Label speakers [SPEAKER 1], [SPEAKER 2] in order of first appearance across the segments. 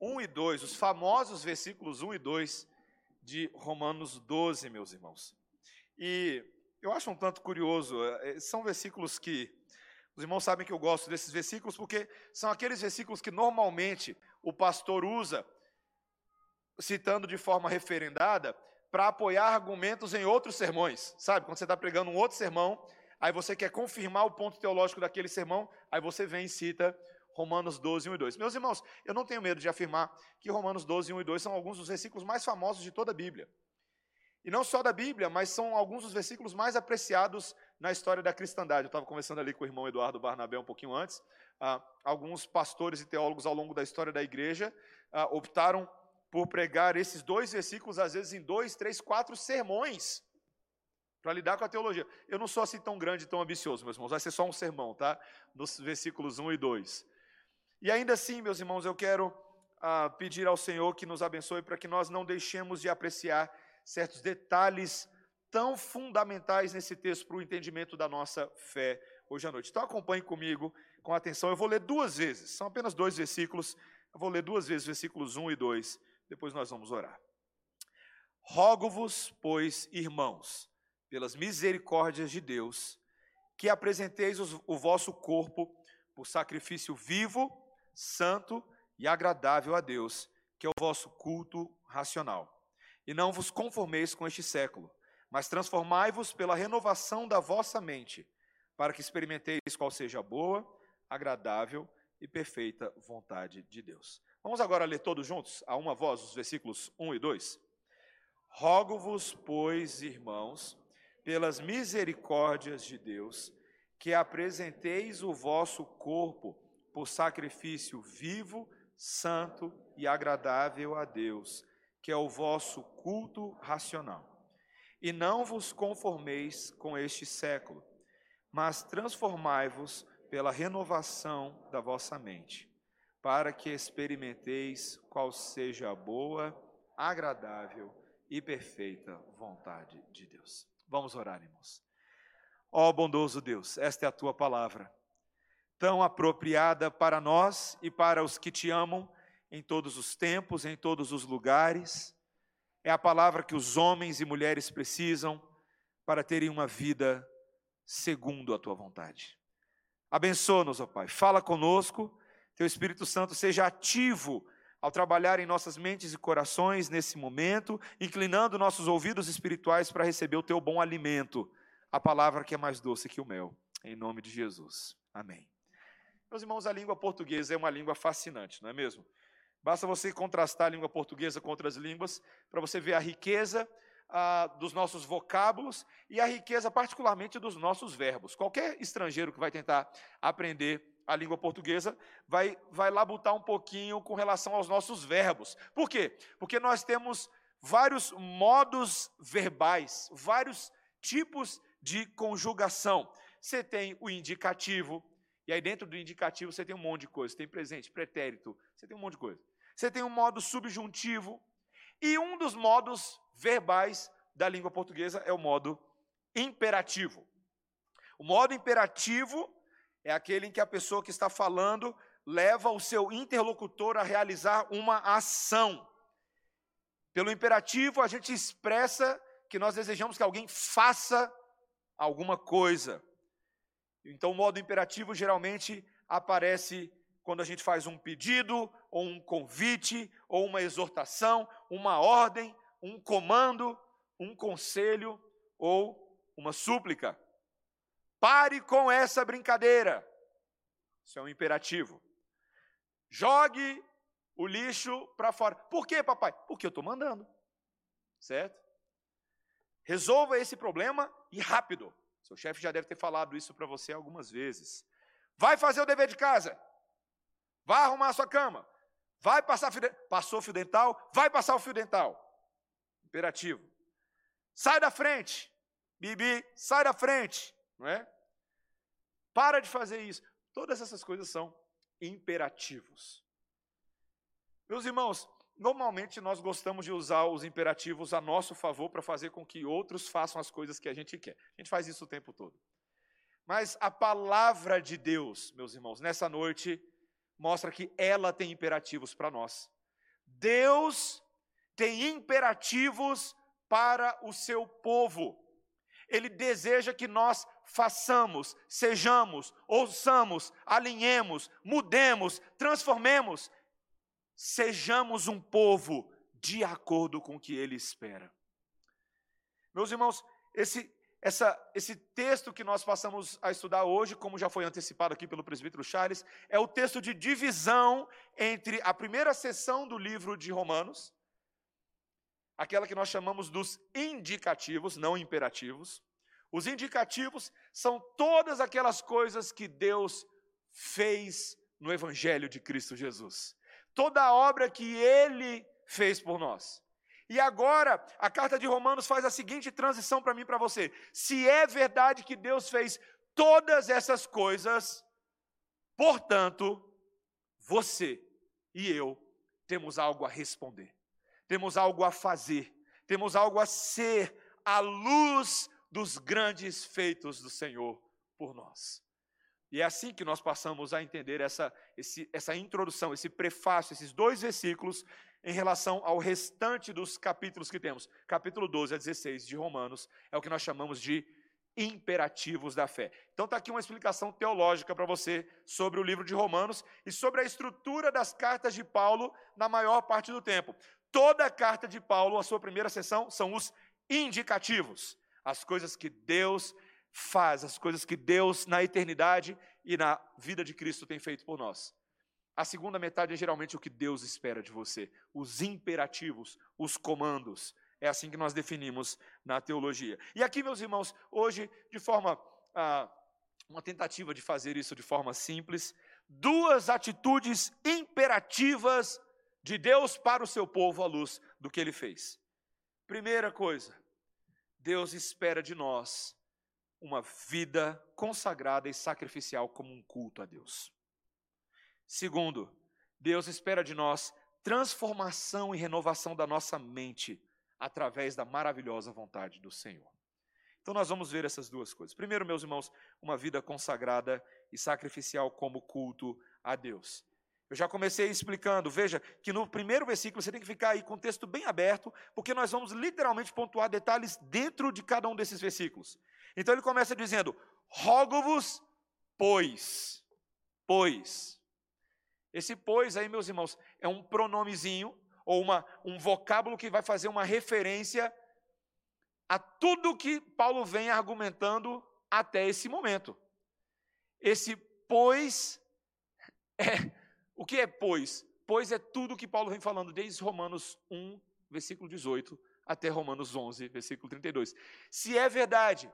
[SPEAKER 1] 1 e 2, os famosos versículos 1 e 2 de Romanos 12, meus irmãos. E eu acho um tanto curioso, é, são versículos que os irmãos sabem que eu gosto desses versículos porque são aqueles versículos que normalmente o pastor usa, citando de forma referendada, para apoiar argumentos em outros sermões. Sabe, quando você está pregando um outro sermão, aí você quer confirmar o ponto teológico daquele sermão, aí você vem e cita Romanos 12, 1 e 2. Meus irmãos, eu não tenho medo de afirmar que Romanos 12, 1 e 2 são alguns dos versículos mais famosos de toda a Bíblia. E não só da Bíblia, mas são alguns dos versículos mais apreciados na história da cristandade. Eu estava conversando ali com o irmão Eduardo Barnabé um pouquinho antes. Ah, alguns pastores e teólogos ao longo da história da igreja ah, optaram por pregar esses dois versículos, às vezes em dois, três, quatro sermões, para lidar com a teologia. Eu não sou assim tão grande, tão ambicioso, meus irmãos, vai ser só um sermão, tá? Nos versículos 1 e 2. E ainda assim, meus irmãos, eu quero ah, pedir ao Senhor que nos abençoe para que nós não deixemos de apreciar certos detalhes tão fundamentais nesse texto para o entendimento da nossa fé hoje à noite. Então acompanhe comigo com atenção. Eu vou ler duas vezes, são apenas dois versículos. Eu vou ler duas vezes versículos 1 e 2, depois nós vamos orar. Rogo-vos, pois, irmãos, pelas misericórdias de Deus, que apresenteis o vosso corpo por sacrifício vivo, santo e agradável a Deus, que é o vosso culto racional. E não vos conformeis com este século, mas transformai-vos pela renovação da vossa mente, para que experimenteis qual seja a boa, agradável e perfeita vontade de Deus. Vamos agora ler todos juntos, a uma voz, os versículos 1 e 2. Rogo-vos, pois, irmãos, pelas misericórdias de Deus, que apresenteis o vosso corpo por sacrifício vivo, santo e agradável a Deus, que é o vosso culto racional. E não vos conformeis com este século, mas transformai-vos pela renovação da vossa mente, para que experimenteis qual seja a boa, agradável e perfeita vontade de Deus. Vamos orar, irmãos. Ó bondoso Deus, esta é a tua palavra, tão apropriada para nós e para os que te amam em todos os tempos, em todos os lugares. É a palavra que os homens e mulheres precisam para terem uma vida segundo a tua vontade. Abençoa-nos, ó Pai. Fala conosco, teu Espírito Santo seja ativo ao trabalhar em nossas mentes e corações nesse momento, inclinando nossos ouvidos espirituais para receber o teu bom alimento, a palavra que é mais doce que o mel. Em nome de Jesus. Amém. Meus irmãos, a língua portuguesa é uma língua fascinante, não é mesmo? Basta você contrastar a língua portuguesa com outras línguas para você ver a riqueza dos nossos vocábulos e a riqueza, particularmente, dos nossos verbos. Qualquer estrangeiro que vai tentar aprender a língua portuguesa vai, vai labutar um pouquinho com relação aos nossos verbos. Por quê? Porque nós temos vários modos verbais, vários tipos de conjugação. Você tem o indicativo, e aí dentro do indicativo você tem um monte de coisa. Você tem presente, pretérito, você tem um monte de coisa você tem um modo subjuntivo, e um dos modos verbais da língua portuguesa é o modo imperativo. O modo imperativo é aquele em que a pessoa que está falando leva o seu interlocutor a realizar uma ação. Pelo imperativo, a gente expressa que nós desejamos que alguém faça alguma coisa. Então, o modo imperativo geralmente aparece quando a gente faz um pedido, ou um convite, ou uma exortação, uma ordem, um comando, um conselho ou uma súplica. Pare com essa brincadeira. Isso é um imperativo. Jogue o lixo para fora. Por quê, papai? Porque eu estou mandando. Certo? Resolva esse problema e rápido. Seu chefe já deve ter falado isso para você algumas vezes. Vai fazer o dever de casa. Vai arrumar a sua cama. Vai passar fio dental. Passou fio dental, vai passar o fio dental. Imperativo. Sai da frente. Bibi, sai da frente. Não é? Para de fazer isso. Todas essas coisas são imperativos. Meus irmãos, normalmente nós gostamos de usar os imperativos a nosso favor para fazer com que outros façam as coisas que a gente quer. A gente faz isso o tempo todo. Mas a palavra de Deus, meus irmãos, nessa noite mostra que ela tem imperativos para nós. Deus tem imperativos para o seu povo. Ele deseja que nós façamos, sejamos, ouçamos, alinhemos, mudemos, transformemos, sejamos um povo de acordo com o que ele espera. Meus irmãos, esse, essa, esse texto que nós passamos a estudar hoje, como já foi antecipado aqui pelo presbítero Charles, é o texto de divisão entre a primeira sessão do livro de Romanos, aquela que nós chamamos dos indicativos, não imperativos. Os indicativos são todas aquelas coisas que Deus fez no Evangelho de Cristo Jesus. Toda a obra que Ele fez por nós. E agora, a carta de Romanos faz a seguinte transição para mim e para você. Se é verdade que Deus fez todas essas coisas, portanto, você e eu temos algo a responder, temos algo a fazer, temos algo a ser à luz dos grandes feitos do Senhor por nós. E é assim que nós passamos a entender essa, esse, essa introdução, esse prefácio, esses dois versículos em relação ao restante dos capítulos que temos. Capítulo 12 a 16 de Romanos é o que nós chamamos de imperativos da fé. Então está aqui uma explicação teológica para você sobre o livro de Romanos e sobre a estrutura das cartas de Paulo na maior parte do tempo. Toda a carta de Paulo, a sua primeira sessão, são os indicativos, as coisas que Deus faz, as coisas que Deus na eternidade e na vida de Cristo tem feito por nós. A segunda metade é geralmente o que Deus espera de você, os imperativos, os comandos. É assim que nós definimos na teologia. E aqui, meus irmãos, hoje, de forma, ah, uma tentativa de fazer isso de forma simples, duas atitudes imperativas de Deus para o seu povo à luz do que ele fez. Primeira coisa, Deus espera de nós uma vida consagrada e sacrificial como um culto a Deus. Segundo, Deus espera de nós transformação e renovação da nossa mente através da maravilhosa vontade do Senhor. Então nós vamos ver essas duas coisas. Primeiro, meus irmãos, uma vida consagrada e sacrificial como culto a Deus. Eu já comecei explicando, veja que no primeiro versículo você tem que ficar aí com o texto bem aberto, porque nós vamos literalmente pontuar detalhes dentro de cada um desses versículos. Então ele começa dizendo: Rogo-vos, pois, pois. Esse pois aí, meus irmãos, é um pronomezinho ou uma, um vocábulo que vai fazer uma referência a tudo que Paulo vem argumentando até esse momento. Esse pois é o que é pois? Pois é tudo que Paulo vem falando desde Romanos 1, versículo 18, até Romanos 11, versículo 32. Se é verdade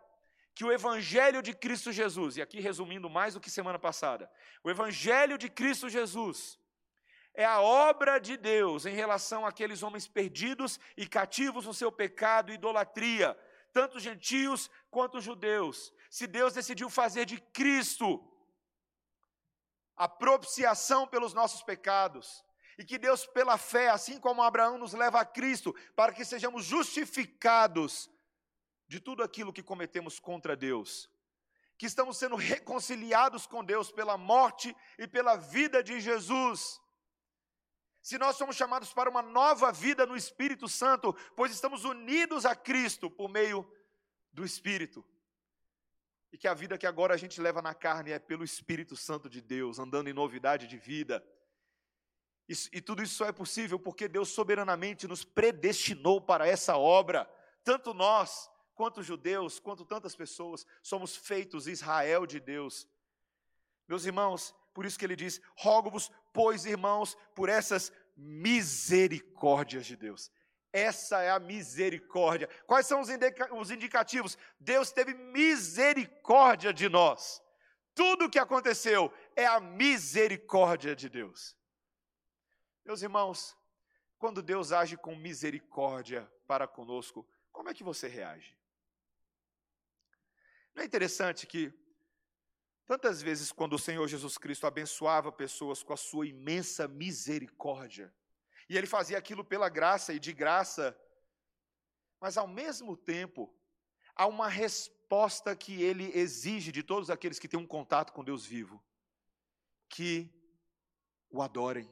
[SPEAKER 1] que o Evangelho de Cristo Jesus, e aqui resumindo mais do que semana passada, o Evangelho de Cristo Jesus é a obra de Deus em relação àqueles homens perdidos e cativos no seu pecado e idolatria, tanto gentios quanto judeus. Se Deus decidiu fazer de Cristo a propiciação pelos nossos pecados, e que Deus, pela fé, assim como Abraão nos leva a Cristo, para que sejamos justificados de tudo aquilo que cometemos contra Deus, que estamos sendo reconciliados com Deus pela morte e pela vida de Jesus. Se nós somos chamados para uma nova vida no Espírito Santo, pois estamos unidos a Cristo por meio do Espírito. E que a vida que agora a gente leva na carne é pelo Espírito Santo de Deus, andando em novidade de vida. e tudo isso só é possível porque Deus soberanamente nos predestinou para essa obra, tanto nós quanto judeus, quanto tantas pessoas, somos feitos Israel de Deus. Meus irmãos, por isso que ele diz: rogo-vos, pois, irmãos, por essas misericórdias de Deus. Essa é a misericórdia. Quais são os, indica os indicativos? Deus teve misericórdia de nós. Tudo o que aconteceu é a misericórdia de Deus. Meus irmãos, quando Deus age com misericórdia para conosco, como é que você reage? Não é interessante que, tantas vezes, quando o Senhor Jesus Cristo abençoava pessoas com a sua imensa misericórdia, e ele fazia aquilo pela graça e de graça, mas ao mesmo tempo, há uma resposta que ele exige de todos aqueles que têm um contato com Deus vivo: que o adorem,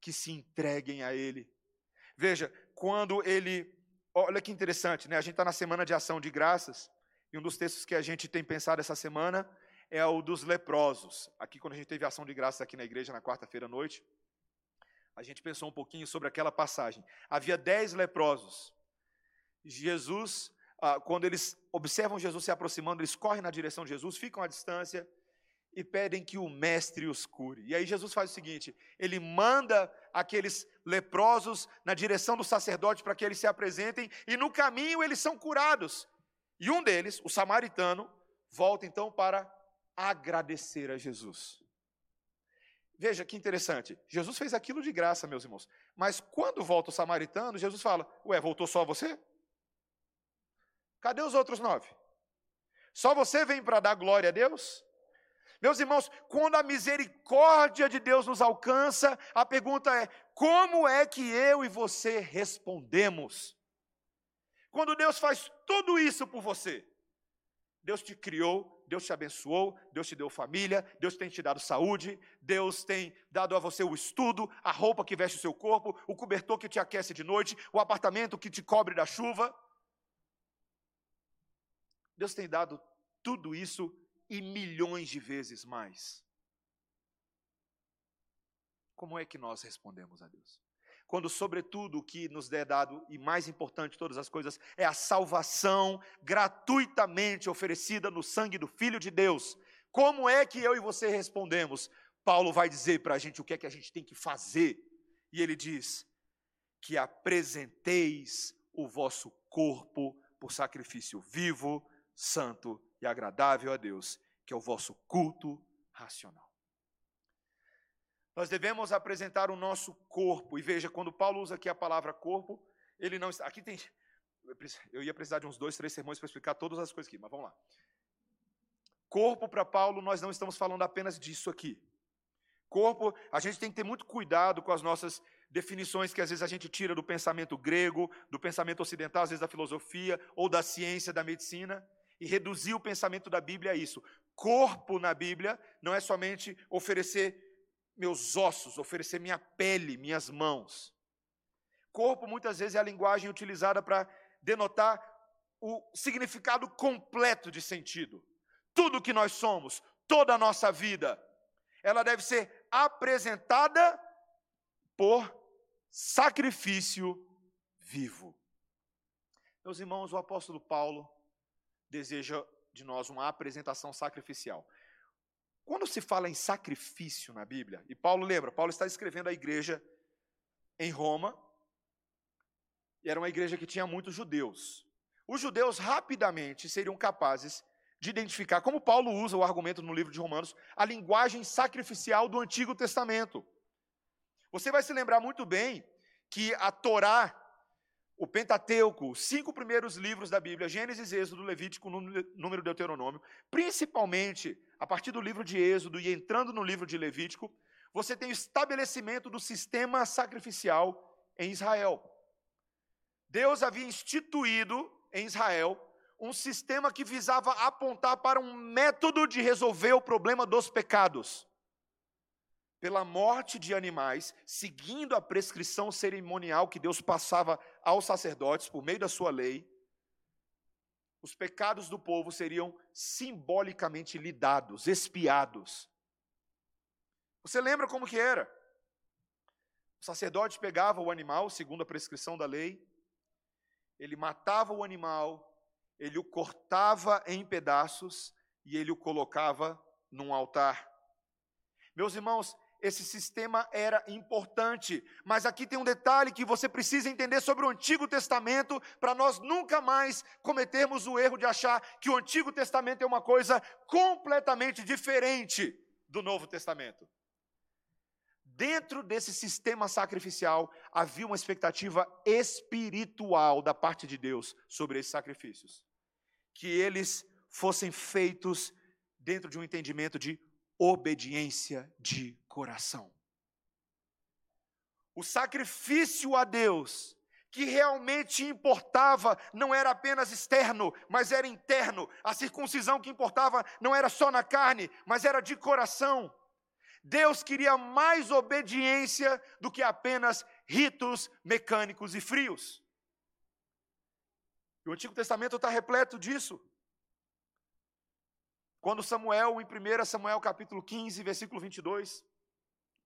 [SPEAKER 1] que se entreguem a Ele. Veja, quando Ele. Olha que interessante, né? A gente está na semana de ação de graças, e um dos textos que a gente tem pensado essa semana é o dos leprosos. Aqui, quando a gente teve ação de graças aqui na igreja na quarta-feira à noite, a gente pensou um pouquinho sobre aquela passagem. Havia dez leprosos. Jesus, ah, quando eles observam Jesus se aproximando, eles correm na direção de Jesus, ficam à distância e pedem que o mestre os cure. E aí Jesus faz o seguinte: ele manda aqueles leprosos na direção do sacerdote para que eles se apresentem, e no caminho eles são curados. E um deles, o samaritano, volta então para agradecer a Jesus. Veja que interessante. Jesus fez aquilo de graça, meus irmãos. Mas quando volta o samaritano, Jesus fala: Ué, voltou só você? Cadê os outros nove? Só você vem para dar glória a Deus? Meus irmãos, quando a misericórdia de Deus nos alcança, a pergunta é: como é que eu e você respondemos? Quando Deus faz tudo isso por você, Deus te criou, Deus te abençoou, Deus te deu família, Deus tem te dado saúde, Deus tem dado a você o estudo, a roupa que veste o seu corpo, o cobertor que te aquece de noite, o apartamento que te cobre da chuva. Deus tem dado tudo isso e milhões de vezes mais. Como é que nós respondemos a Deus? Quando, sobretudo, o que nos é dado, e mais importante de todas as coisas, é a salvação gratuitamente oferecida no sangue do Filho de Deus. Como é que eu e você respondemos? Paulo vai dizer para a gente o que é que a gente tem que fazer. E ele diz: que apresenteis o vosso corpo por sacrifício vivo, santo e agradável a Deus, que é o vosso culto racional. Nós devemos apresentar o nosso corpo. E veja, quando Paulo usa aqui a palavra corpo, ele não está. Aqui tem. Eu ia precisar de uns dois, três sermões para explicar todas as coisas aqui, mas vamos lá. Corpo para Paulo, nós não estamos falando apenas disso aqui. Corpo, a gente tem que ter muito cuidado com as nossas definições que às vezes a gente tira do pensamento grego, do pensamento ocidental, às vezes da filosofia ou da ciência, da medicina, e reduzir o pensamento da Bíblia a isso. Corpo na Bíblia não é somente oferecer meus ossos, oferecer minha pele, minhas mãos. Corpo muitas vezes é a linguagem utilizada para denotar o significado completo de sentido. Tudo que nós somos, toda a nossa vida, ela deve ser apresentada por sacrifício vivo. Meus irmãos, o apóstolo Paulo deseja de nós uma apresentação sacrificial. Quando se fala em sacrifício na Bíblia, e Paulo lembra, Paulo está escrevendo a igreja em Roma, e era uma igreja que tinha muitos judeus. Os judeus rapidamente seriam capazes de identificar, como Paulo usa o argumento no livro de Romanos, a linguagem sacrificial do Antigo Testamento. Você vai se lembrar muito bem que a Torá o Pentateuco, os cinco primeiros livros da Bíblia, Gênesis, Êxodo, Levítico, Número Deuteronômio, principalmente a partir do livro de Êxodo e entrando no livro de Levítico, você tem o estabelecimento do sistema sacrificial em Israel. Deus havia instituído em Israel um sistema que visava apontar para um método de resolver o problema dos pecados pela morte de animais, seguindo a prescrição cerimonial que Deus passava aos sacerdotes por meio da sua lei, os pecados do povo seriam simbolicamente lidados, expiados. Você lembra como que era? O sacerdote pegava o animal, segundo a prescrição da lei, ele matava o animal, ele o cortava em pedaços e ele o colocava num altar. Meus irmãos, esse sistema era importante. Mas aqui tem um detalhe que você precisa entender sobre o Antigo Testamento, para nós nunca mais cometermos o erro de achar que o Antigo Testamento é uma coisa completamente diferente do Novo Testamento. Dentro desse sistema sacrificial havia uma expectativa espiritual da parte de Deus sobre esses sacrifícios. Que eles fossem feitos dentro de um entendimento de obediência de coração. O sacrifício a Deus que realmente importava não era apenas externo, mas era interno. A circuncisão que importava não era só na carne, mas era de coração. Deus queria mais obediência do que apenas ritos mecânicos e frios. O Antigo Testamento está repleto disso. Quando Samuel, em 1 Samuel capítulo 15, versículo 22,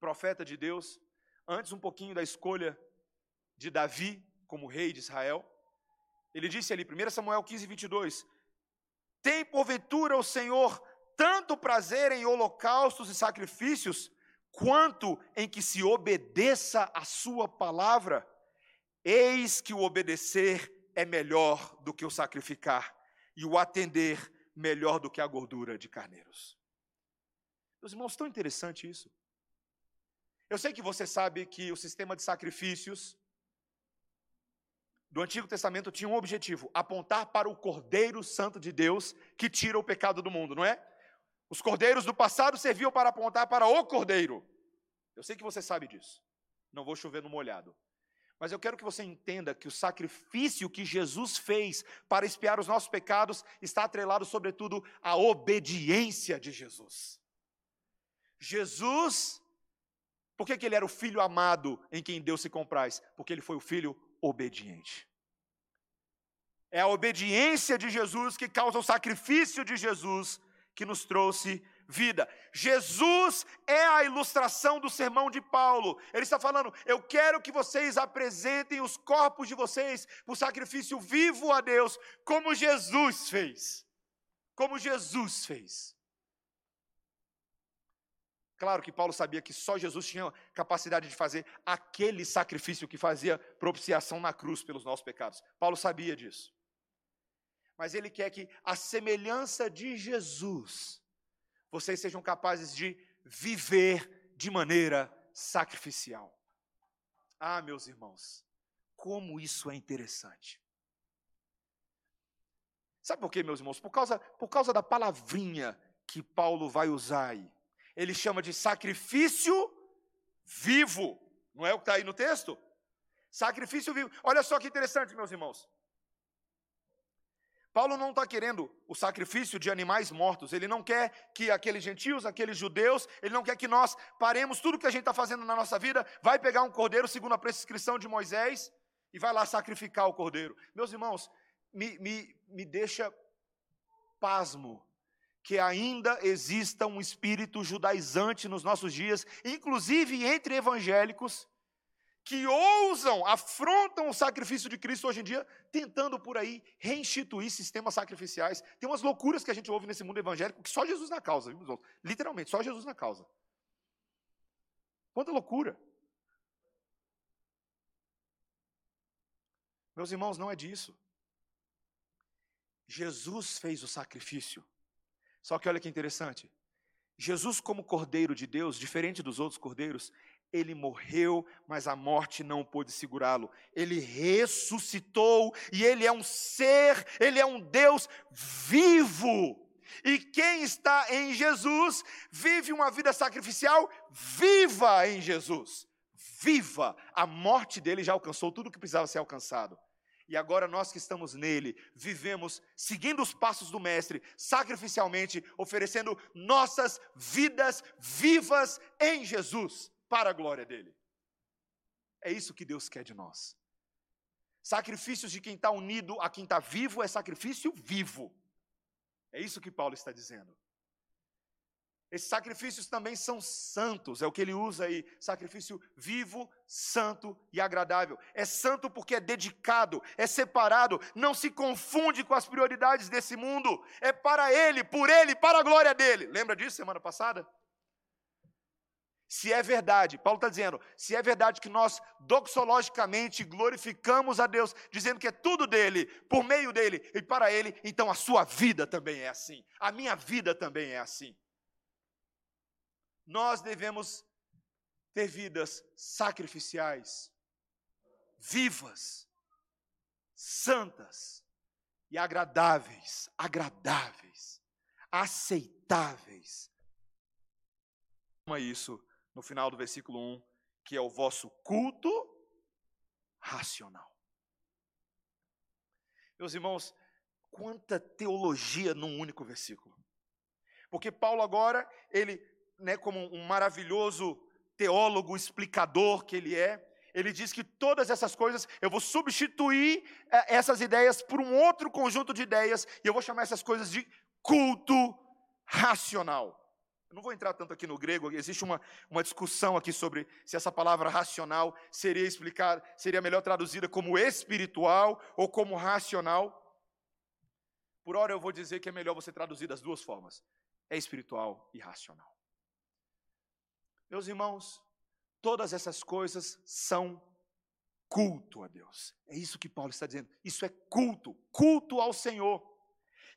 [SPEAKER 1] profeta de Deus, antes um pouquinho da escolha de Davi como rei de Israel, ele disse ali, 1 Samuel 15, 22, Tem porventura o Senhor tanto prazer em holocaustos e sacrifícios, quanto em que se obedeça a sua palavra? Eis que o obedecer é melhor do que o sacrificar, e o atender melhor do que a gordura de carneiros. Meus irmãos, tão interessante isso. Eu sei que você sabe que o sistema de sacrifícios do Antigo Testamento tinha um objetivo: apontar para o Cordeiro Santo de Deus que tira o pecado do mundo, não é? Os cordeiros do passado serviam para apontar para o Cordeiro. Eu sei que você sabe disso. Não vou chover no molhado. Mas eu quero que você entenda que o sacrifício que Jesus fez para expiar os nossos pecados está atrelado, sobretudo, à obediência de Jesus. Jesus, por que, que ele era o filho amado em quem Deus se compraz? Porque ele foi o filho obediente. É a obediência de Jesus que causa o sacrifício de Jesus que nos trouxe vida. Jesus é a ilustração do sermão de Paulo. Ele está falando: eu quero que vocês apresentem os corpos de vocês por sacrifício vivo a Deus, como Jesus fez. Como Jesus fez. Claro que Paulo sabia que só Jesus tinha capacidade de fazer aquele sacrifício que fazia propiciação na cruz pelos nossos pecados. Paulo sabia disso. Mas ele quer que, a semelhança de Jesus, vocês sejam capazes de viver de maneira sacrificial. Ah, meus irmãos, como isso é interessante. Sabe por quê, meus irmãos? Por causa, por causa da palavrinha que Paulo vai usar aí. Ele chama de sacrifício vivo. Não é o que está aí no texto? Sacrifício vivo. Olha só que interessante, meus irmãos. Paulo não está querendo o sacrifício de animais mortos, ele não quer que aqueles gentios, aqueles judeus, ele não quer que nós paremos tudo que a gente está fazendo na nossa vida, vai pegar um cordeiro segundo a prescrição de Moisés e vai lá sacrificar o cordeiro. Meus irmãos, me, me, me deixa pasmo que ainda exista um espírito judaizante nos nossos dias, inclusive entre evangélicos, que ousam, afrontam o sacrifício de Cristo hoje em dia, tentando por aí reinstituir sistemas sacrificiais. Tem umas loucuras que a gente ouve nesse mundo evangélico que só Jesus na causa, viu? literalmente, só Jesus na causa. Quanta loucura! Meus irmãos, não é disso. Jesus fez o sacrifício. Só que olha que interessante. Jesus, como Cordeiro de Deus, diferente dos outros cordeiros, ele morreu, mas a morte não pôde segurá-lo. Ele ressuscitou e ele é um ser, ele é um Deus vivo. E quem está em Jesus vive uma vida sacrificial viva em Jesus. Viva! A morte dele já alcançou tudo o que precisava ser alcançado. E agora nós que estamos nele, vivemos seguindo os passos do Mestre, sacrificialmente, oferecendo nossas vidas vivas em Jesus para a glória dele. É isso que Deus quer de nós. Sacrifícios de quem está unido a quem está vivo é sacrifício vivo. É isso que Paulo está dizendo. Esses sacrifícios também são santos, é o que ele usa aí, sacrifício vivo, santo e agradável. É santo porque é dedicado, é separado, não se confunde com as prioridades desse mundo, é para ele, por ele, para a glória dele. Lembra disso semana passada? Se é verdade, Paulo está dizendo, se é verdade que nós doxologicamente glorificamos a Deus, dizendo que é tudo dele, por meio dele e para ele, então a sua vida também é assim, a minha vida também é assim. Nós devemos ter vidas sacrificiais, vivas, santas e agradáveis, agradáveis, aceitáveis. Isso? no final do versículo 1, que é o vosso culto racional. Meus irmãos, quanta teologia num único versículo. Porque Paulo agora, ele né, como um maravilhoso teólogo explicador que ele é, ele diz que todas essas coisas eu vou substituir é, essas ideias por um outro conjunto de ideias e eu vou chamar essas coisas de culto racional. Eu não vou entrar tanto aqui no grego, existe uma, uma discussão aqui sobre se essa palavra racional seria explicar, seria melhor traduzida como espiritual ou como racional. Por hora eu vou dizer que é melhor você traduzir das duas formas: é espiritual e racional. Meus irmãos, Todas essas coisas são culto a Deus. É isso que Paulo está dizendo. Isso é culto, culto ao Senhor.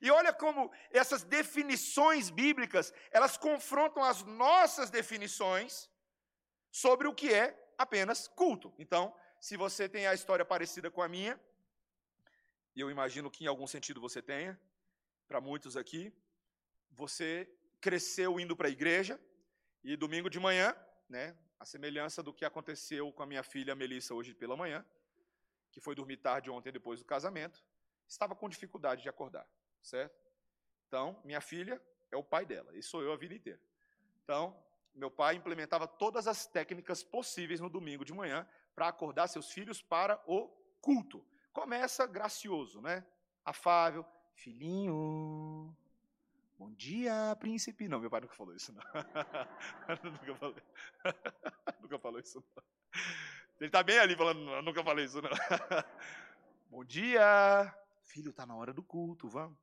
[SPEAKER 1] E olha como essas definições bíblicas, elas confrontam as nossas definições sobre o que é apenas culto. Então, se você tem a história parecida com a minha, e eu imagino que em algum sentido você tenha, para muitos aqui, você cresceu indo para a igreja e domingo de manhã, né, a semelhança do que aconteceu com a minha filha Melissa hoje pela manhã, que foi dormir tarde ontem depois do casamento, estava com dificuldade de acordar, certo? Então, minha filha é o pai dela, e sou eu a vida inteira. Então, meu pai implementava todas as técnicas possíveis no domingo de manhã para acordar seus filhos para o culto. Começa gracioso, né? Afável, filhinho, Bom dia, príncipe. Não, meu pai nunca falou isso, não. nunca, falei. nunca falou isso, não. Ele está bem ali falando, não, nunca falei isso, não. Bom dia. Filho, está na hora do culto, vamos.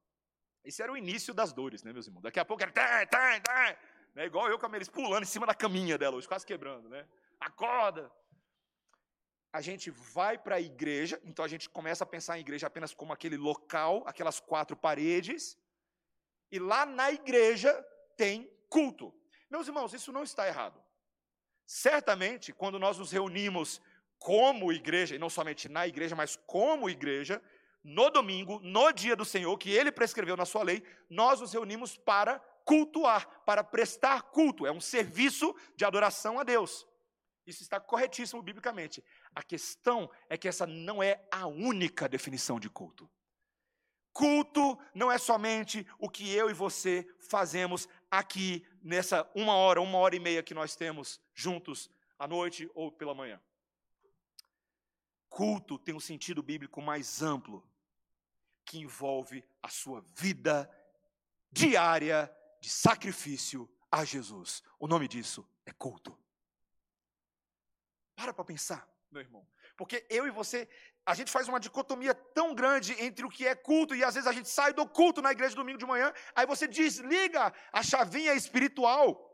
[SPEAKER 1] Esse era o início das dores, né, meus irmãos? Daqui a pouco era... Tá, tá, tá, né, igual eu com a Melis pulando em cima da caminha dela hoje, quase quebrando, né? Acorda. A gente vai para a igreja, então a gente começa a pensar em igreja apenas como aquele local, aquelas quatro paredes, e lá na igreja tem culto. Meus irmãos, isso não está errado. Certamente, quando nós nos reunimos como igreja, e não somente na igreja, mas como igreja, no domingo, no dia do Senhor, que ele prescreveu na sua lei, nós nos reunimos para cultuar, para prestar culto. É um serviço de adoração a Deus. Isso está corretíssimo biblicamente. A questão é que essa não é a única definição de culto. Culto não é somente o que eu e você fazemos aqui nessa uma hora, uma hora e meia que nós temos juntos à noite ou pela manhã. Culto tem um sentido bíblico mais amplo, que envolve a sua vida diária de sacrifício a Jesus. O nome disso é culto. Para para pensar, meu irmão. Porque eu e você a gente faz uma dicotomia tão grande entre o que é culto e às vezes a gente sai do culto na igreja domingo de manhã, aí você desliga a chavinha espiritual.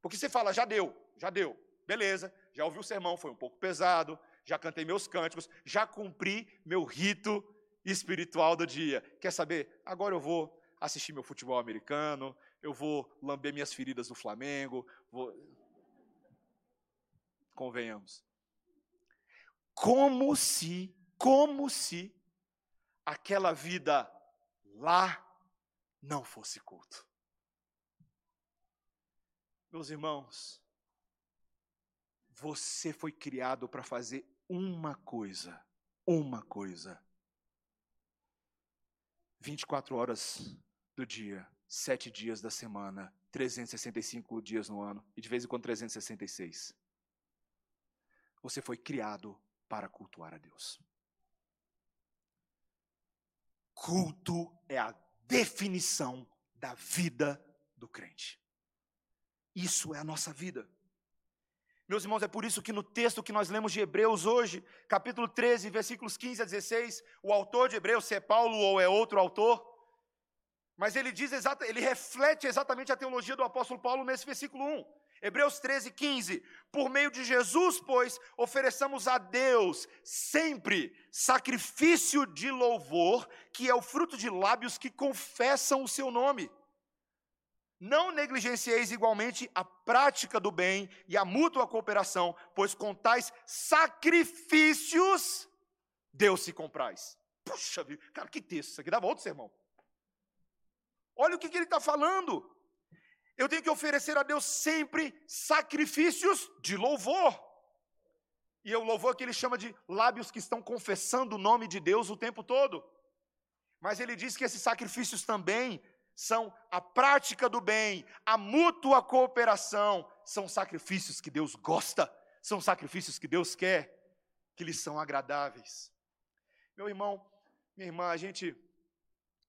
[SPEAKER 1] Porque você fala, já deu, já deu, beleza, já ouvi o sermão, foi um pouco pesado, já cantei meus cânticos, já cumpri meu rito espiritual do dia. Quer saber? Agora eu vou assistir meu futebol americano, eu vou lamber minhas feridas do Flamengo, vou. Convenhamos como se, como se aquela vida lá não fosse culto. Meus irmãos, você foi criado para fazer uma coisa, uma coisa. 24 horas do dia, sete dias da semana, 365 dias no ano e de vez em quando 366. Você foi criado para cultuar a Deus. Culto é a definição da vida do crente. Isso é a nossa vida. Meus irmãos, é por isso que no texto que nós lemos de Hebreus hoje, capítulo 13, versículos 15 a 16, o autor de Hebreus, se é Paulo ou é outro autor, mas ele diz exata, ele reflete exatamente a teologia do apóstolo Paulo nesse versículo 1. Hebreus 13, 15. Por meio de Jesus, pois, ofereçamos a Deus sempre sacrifício de louvor, que é o fruto de lábios que confessam o seu nome. Não negligencieis igualmente a prática do bem e a mútua cooperação, pois com tais sacrifícios Deus se compraz. Puxa vida, cara, que texto isso aqui, dava outro sermão. Olha o que, que ele está falando. Eu tenho que oferecer a Deus sempre sacrifícios de louvor. E o louvor que ele chama de lábios que estão confessando o nome de Deus o tempo todo. Mas ele diz que esses sacrifícios também são a prática do bem, a mútua cooperação, são sacrifícios que Deus gosta, são sacrifícios que Deus quer, que lhes são agradáveis. Meu irmão, minha irmã, a gente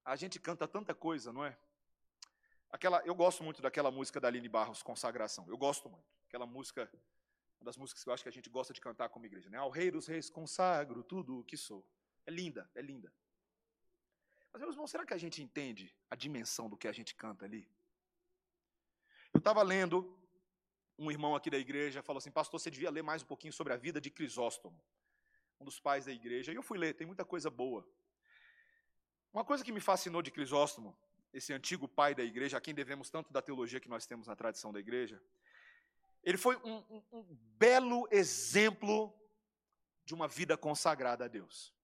[SPEAKER 1] a gente canta tanta coisa, não é? Aquela, eu gosto muito daquela música da Aline Barros, Consagração. Eu gosto muito. Aquela música, uma das músicas que eu acho que a gente gosta de cantar como igreja, né? Ao Rei dos Reis consagro tudo o que sou. É linda, é linda. Mas, meus irmãos, será que a gente entende a dimensão do que a gente canta ali? Eu estava lendo, um irmão aqui da igreja falou assim: Pastor, você devia ler mais um pouquinho sobre a vida de Crisóstomo, um dos pais da igreja. E eu fui ler, tem muita coisa boa. Uma coisa que me fascinou de Crisóstomo, esse antigo pai da igreja, a quem devemos tanto da teologia que nós temos na tradição da igreja, ele foi um, um, um belo exemplo de uma vida consagrada a Deus.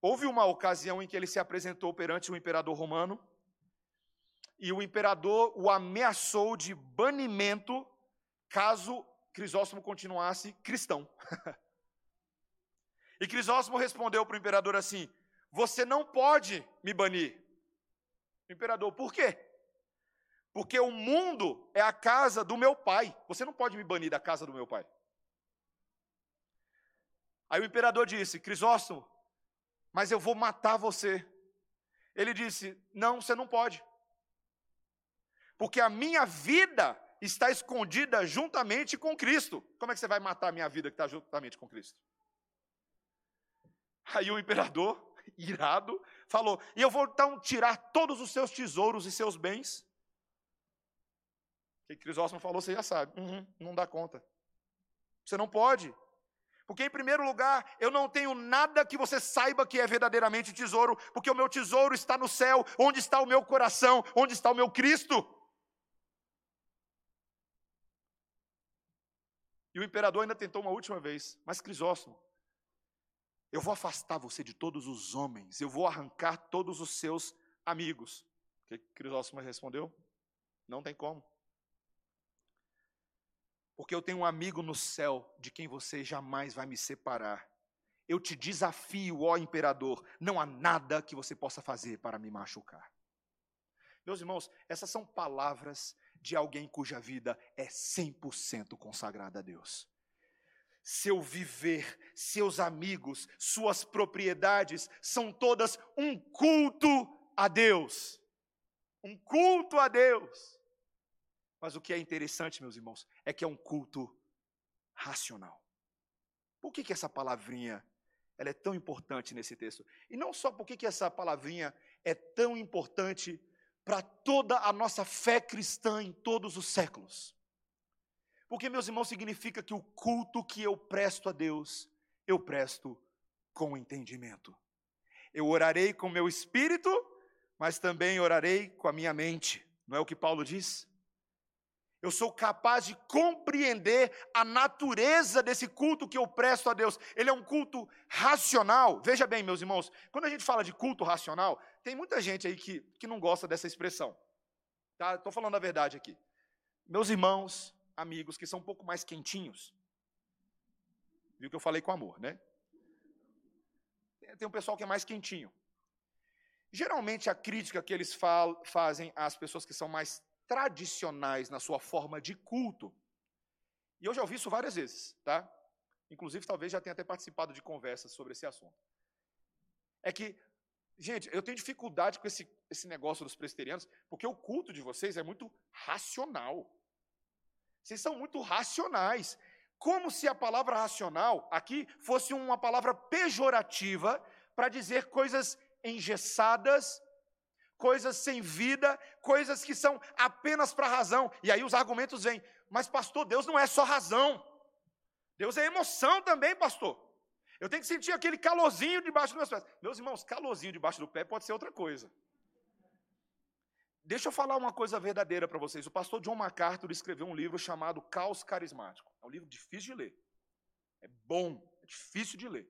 [SPEAKER 1] Houve uma ocasião em que ele se apresentou perante o imperador romano e o imperador o ameaçou de banimento caso Crisóstomo continuasse cristão. e Crisóstomo respondeu para o imperador assim: Você não pode me banir. Imperador, por quê? Porque o mundo é a casa do meu pai. Você não pode me banir da casa do meu pai. Aí o imperador disse: Crisóstomo, mas eu vou matar você. Ele disse: Não, você não pode. Porque a minha vida está escondida juntamente com Cristo. Como é que você vai matar a minha vida que está juntamente com Cristo? Aí o imperador, irado, falou: E eu vou então tirar todos os seus tesouros e seus bens. O que Crisóstomo falou, você já sabe. Uhum, não dá conta. Você não pode. Porque, em primeiro lugar, eu não tenho nada que você saiba que é verdadeiramente tesouro, porque o meu tesouro está no céu, onde está o meu coração, onde está o meu Cristo. E o imperador ainda tentou uma última vez, mas Crisóstomo, eu vou afastar você de todos os homens, eu vou arrancar todos os seus amigos. O que Crisóstomo respondeu? Não tem como porque eu tenho um amigo no céu de quem você jamais vai me separar. Eu te desafio, ó imperador, não há nada que você possa fazer para me machucar. Meus irmãos, essas são palavras de alguém cuja vida é 100% consagrada a Deus. Seu viver, seus amigos, suas propriedades são todas um culto a Deus. Um culto a Deus. Mas o que é interessante, meus irmãos, é que é um culto racional. Por que, que essa palavrinha ela é tão importante nesse texto? E não só por que, que essa palavrinha é tão importante para toda a nossa fé cristã em todos os séculos. Porque, meus irmãos, significa que o culto que eu presto a Deus, eu presto com entendimento. Eu orarei com meu espírito, mas também orarei com a minha mente. Não é o que Paulo diz? Eu sou capaz de compreender a natureza desse culto que eu presto a Deus. Ele é um culto racional. Veja bem, meus irmãos, quando a gente fala de culto racional, tem muita gente aí que, que não gosta dessa expressão. Tá? Estou falando a verdade aqui. Meus irmãos, amigos que são um pouco mais quentinhos, viu que eu falei com amor, né? Tem um pessoal que é mais quentinho. Geralmente a crítica que eles fazem às pessoas que são mais tradicionais na sua forma de culto. E eu já ouvi isso várias vezes, tá? Inclusive, talvez já tenha até participado de conversas sobre esse assunto. É que, gente, eu tenho dificuldade com esse, esse negócio dos presbiterianos, porque o culto de vocês é muito racional. Vocês são muito racionais. Como se a palavra racional aqui fosse uma palavra pejorativa para dizer coisas engessadas, coisas sem vida, coisas que são apenas para razão. E aí os argumentos vêm, mas pastor, Deus não é só razão. Deus é emoção também, pastor. Eu tenho que sentir aquele calorzinho debaixo dos meus pés. Meus irmãos, calorzinho debaixo do pé pode ser outra coisa. Deixa eu falar uma coisa verdadeira para vocês. O pastor John MacArthur escreveu um livro chamado Caos Carismático. É um livro difícil de ler. É bom, é difícil de ler.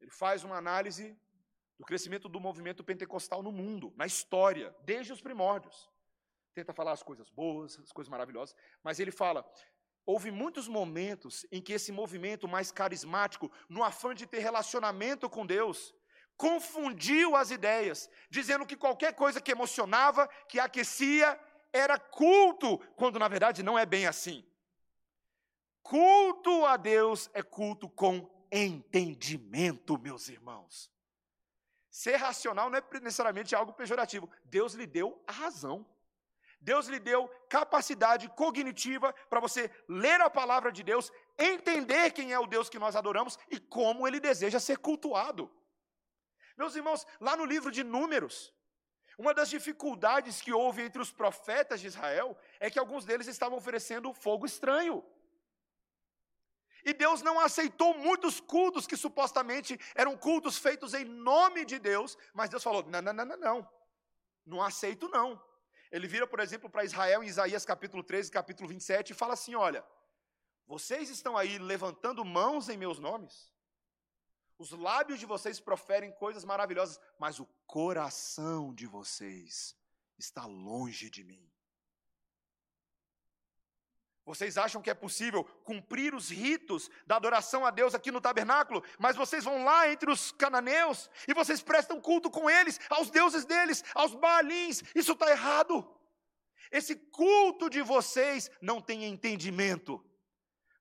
[SPEAKER 1] Ele faz uma análise do crescimento do movimento pentecostal no mundo, na história, desde os primórdios. Tenta falar as coisas boas, as coisas maravilhosas, mas ele fala: houve muitos momentos em que esse movimento mais carismático, no afã de ter relacionamento com Deus, confundiu as ideias, dizendo que qualquer coisa que emocionava, que aquecia, era culto, quando na verdade não é bem assim. Culto a Deus é culto com entendimento, meus irmãos. Ser racional não é necessariamente algo pejorativo. Deus lhe deu a razão. Deus lhe deu capacidade cognitiva para você ler a palavra de Deus, entender quem é o Deus que nós adoramos e como ele deseja ser cultuado. Meus irmãos, lá no livro de Números, uma das dificuldades que houve entre os profetas de Israel é que alguns deles estavam oferecendo fogo estranho. E Deus não aceitou muitos cultos que supostamente eram cultos feitos em nome de Deus, mas Deus falou: não, não, não, não, não, não aceito não. Ele vira, por exemplo, para Israel em Isaías capítulo 13, capítulo 27 e fala assim: olha, vocês estão aí levantando mãos em meus nomes, os lábios de vocês proferem coisas maravilhosas, mas o coração de vocês está longe de mim. Vocês acham que é possível cumprir os ritos da adoração a Deus aqui no tabernáculo, mas vocês vão lá entre os cananeus e vocês prestam culto com eles, aos deuses deles, aos baalins. Isso está errado. Esse culto de vocês não tem entendimento.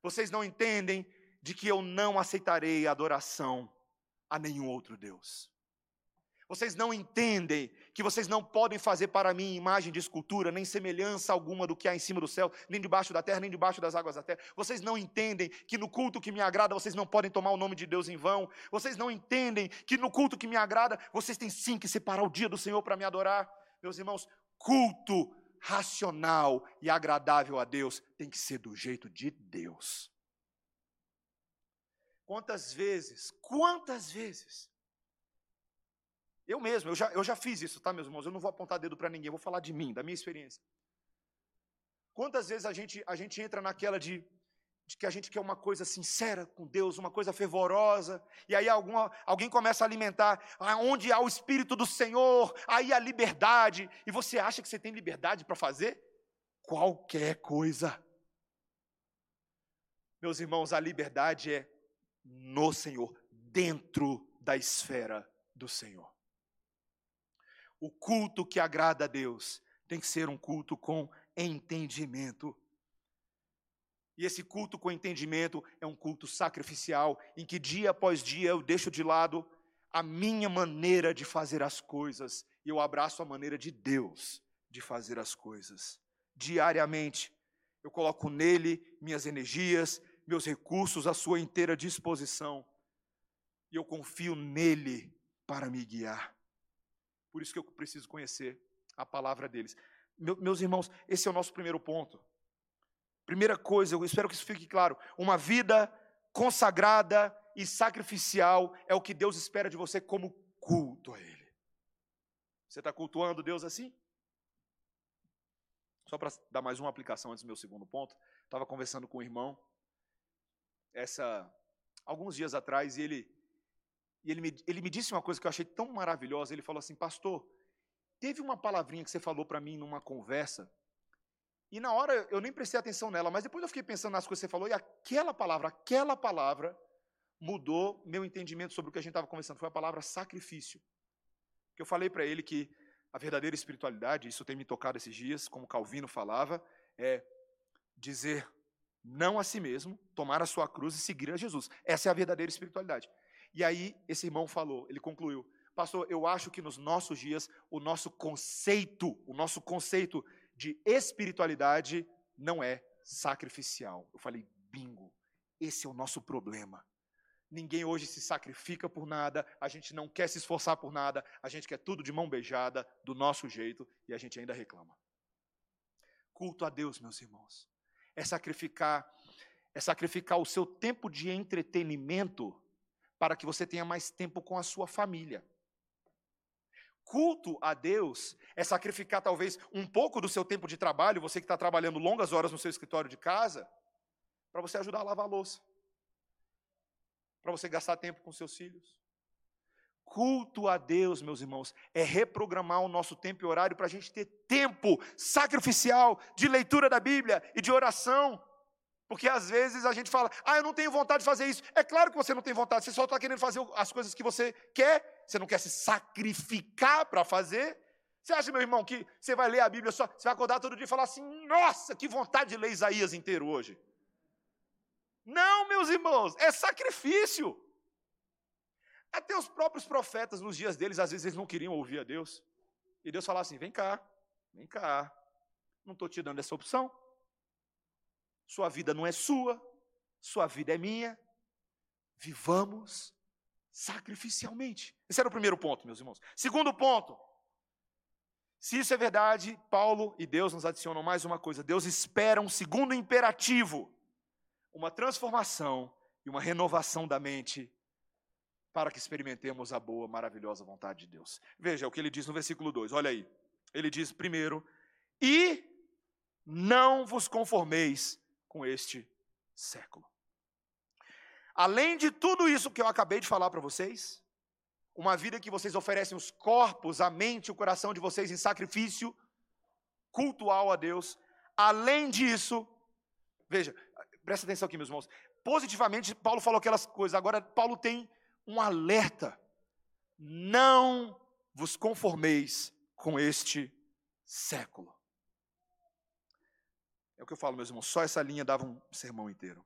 [SPEAKER 1] Vocês não entendem de que eu não aceitarei adoração a nenhum outro Deus. Vocês não entendem que vocês não podem fazer para mim imagem de escultura, nem semelhança alguma do que há em cima do céu, nem debaixo da terra, nem debaixo das águas da terra. Vocês não entendem que no culto que me agrada vocês não podem tomar o nome de Deus em vão. Vocês não entendem que no culto que me agrada vocês têm sim que separar o dia do Senhor para me adorar. Meus irmãos, culto racional e agradável a Deus tem que ser do jeito de Deus. Quantas vezes, quantas vezes, eu mesmo, eu já, eu já fiz isso, tá, meus irmãos? Eu não vou apontar dedo para ninguém, eu vou falar de mim, da minha experiência. Quantas vezes a gente, a gente entra naquela de, de que a gente quer uma coisa sincera com Deus, uma coisa fervorosa, e aí alguma, alguém começa a alimentar, onde há o Espírito do Senhor, aí a liberdade, e você acha que você tem liberdade para fazer qualquer coisa. Meus irmãos, a liberdade é no Senhor, dentro da esfera do Senhor. O culto que agrada a Deus tem que ser um culto com entendimento. E esse culto com entendimento é um culto sacrificial, em que dia após dia eu deixo de lado a minha maneira de fazer as coisas e eu abraço a maneira de Deus de fazer as coisas. Diariamente, eu coloco nele minhas energias, meus recursos à sua inteira disposição. E eu confio nele para me guiar. Por isso que eu preciso conhecer a palavra deles. Meu, meus irmãos, esse é o nosso primeiro ponto. Primeira coisa, eu espero que isso fique claro: uma vida consagrada e sacrificial é o que Deus espera de você como culto a Ele. Você está cultuando Deus assim? Só para dar mais uma aplicação antes do meu segundo ponto, estava conversando com um irmão essa alguns dias atrás e ele e ele me, ele me disse uma coisa que eu achei tão maravilhosa. Ele falou assim, pastor, teve uma palavrinha que você falou para mim numa conversa e na hora eu nem prestei atenção nela, mas depois eu fiquei pensando nas coisas que você falou e aquela palavra, aquela palavra mudou meu entendimento sobre o que a gente estava conversando. Foi a palavra sacrifício. Que eu falei para ele que a verdadeira espiritualidade, isso tem me tocado esses dias, como Calvino falava, é dizer não a si mesmo, tomar a sua cruz e seguir a Jesus. Essa é a verdadeira espiritualidade. E aí esse irmão falou, ele concluiu: "Pastor, eu acho que nos nossos dias o nosso conceito, o nosso conceito de espiritualidade não é sacrificial". Eu falei: "Bingo. Esse é o nosso problema. Ninguém hoje se sacrifica por nada, a gente não quer se esforçar por nada, a gente quer tudo de mão beijada, do nosso jeito, e a gente ainda reclama. Culto a Deus, meus irmãos é sacrificar é sacrificar o seu tempo de entretenimento para que você tenha mais tempo com a sua família. Culto a Deus é sacrificar talvez um pouco do seu tempo de trabalho, você que está trabalhando longas horas no seu escritório de casa, para você ajudar a lavar a louça, para você gastar tempo com seus filhos. Culto a Deus, meus irmãos, é reprogramar o nosso tempo e horário para a gente ter tempo sacrificial de leitura da Bíblia e de oração. Porque às vezes a gente fala, ah, eu não tenho vontade de fazer isso. É claro que você não tem vontade, você só está querendo fazer as coisas que você quer, você não quer se sacrificar para fazer. Você acha, meu irmão, que você vai ler a Bíblia só, você vai acordar todo dia e falar assim, nossa, que vontade de ler Isaías inteiro hoje. Não, meus irmãos, é sacrifício. Até os próprios profetas, nos dias deles, às vezes eles não queriam ouvir a Deus. E Deus falava assim: vem cá, vem cá, não estou te dando essa opção. Sua vida não é sua, sua vida é minha. Vivamos sacrificialmente. Esse era o primeiro ponto, meus irmãos. Segundo ponto, se isso é verdade, Paulo e Deus nos adicionam mais uma coisa. Deus espera um segundo imperativo, uma transformação e uma renovação da mente para que experimentemos a boa, maravilhosa vontade de Deus. Veja o que ele diz no versículo 2, olha aí. Ele diz primeiro: E não vos conformeis com este século. Além de tudo isso que eu acabei de falar para vocês, uma vida que vocês oferecem os corpos, a mente, o coração de vocês em sacrifício cultual a Deus. Além disso, veja, presta atenção aqui, meus irmãos. Positivamente, Paulo falou aquelas coisas. Agora, Paulo tem um alerta. Não vos conformeis com este século. É o que eu falo, meus irmãos, só essa linha dava um sermão inteiro.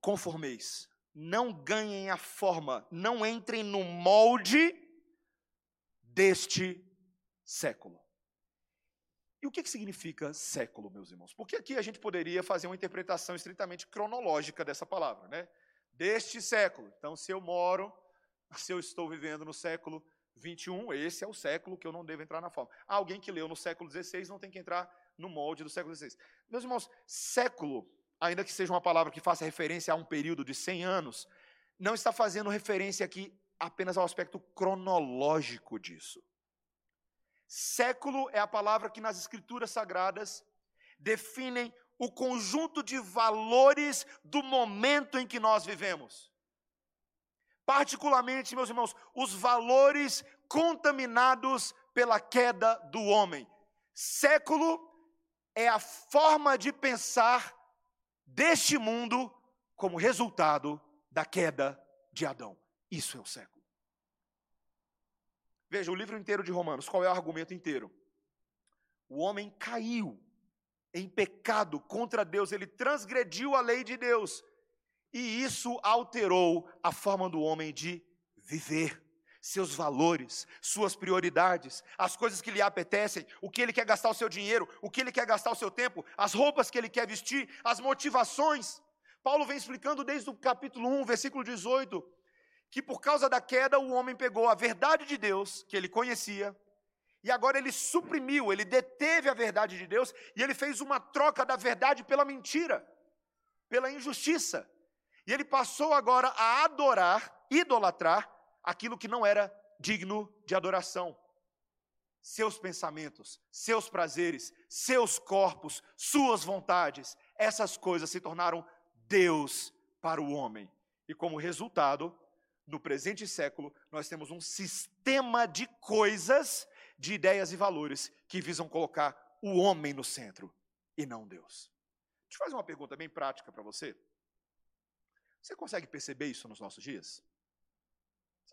[SPEAKER 1] Conformeis, não ganhem a forma, não entrem no molde deste século. E o que, que significa século, meus irmãos? Porque aqui a gente poderia fazer uma interpretação estritamente cronológica dessa palavra, né? Deste século. Então, se eu moro, se eu estou vivendo no século 21, esse é o século que eu não devo entrar na forma. Alguém que leu no século 16 não tem que entrar no molde do século XVI. Meus irmãos, século, ainda que seja uma palavra que faça referência a um período de 100 anos, não está fazendo referência aqui apenas ao aspecto cronológico disso. Século é a palavra que nas escrituras sagradas definem o conjunto de valores do momento em que nós vivemos. Particularmente, meus irmãos, os valores contaminados pela queda do homem. Século é a forma de pensar deste mundo como resultado da queda de Adão. Isso é o século. Veja, o livro inteiro de Romanos, qual é o argumento inteiro? O homem caiu em pecado contra Deus, ele transgrediu a lei de Deus, e isso alterou a forma do homem de viver seus valores, suas prioridades, as coisas que lhe apetecem, o que ele quer gastar o seu dinheiro, o que ele quer gastar o seu tempo, as roupas que ele quer vestir, as motivações. Paulo vem explicando desde o capítulo 1, versículo 18, que por causa da queda o homem pegou a verdade de Deus, que ele conhecia, e agora ele suprimiu, ele deteve a verdade de Deus e ele fez uma troca da verdade pela mentira, pela injustiça. E ele passou agora a adorar, idolatrar aquilo que não era digno de adoração. Seus pensamentos, seus prazeres, seus corpos, suas vontades, essas coisas se tornaram Deus para o homem. E como resultado, no presente século, nós temos um sistema de coisas, de ideias e valores que visam colocar o homem no centro e não Deus. Deixa eu fazer uma pergunta bem prática para você. Você consegue perceber isso nos nossos dias?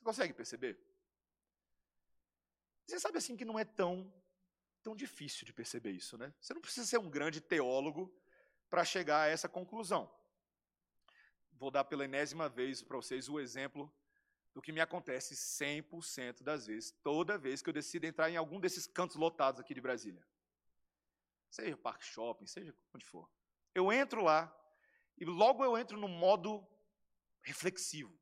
[SPEAKER 1] consegue perceber? Você sabe assim que não é tão tão difícil de perceber isso, né? Você não precisa ser um grande teólogo para chegar a essa conclusão. Vou dar pela enésima vez para vocês o exemplo do que me acontece 100% das vezes, toda vez que eu decido entrar em algum desses cantos lotados aqui de Brasília. Seja parque shopping, seja onde for. Eu entro lá e logo eu entro no modo reflexivo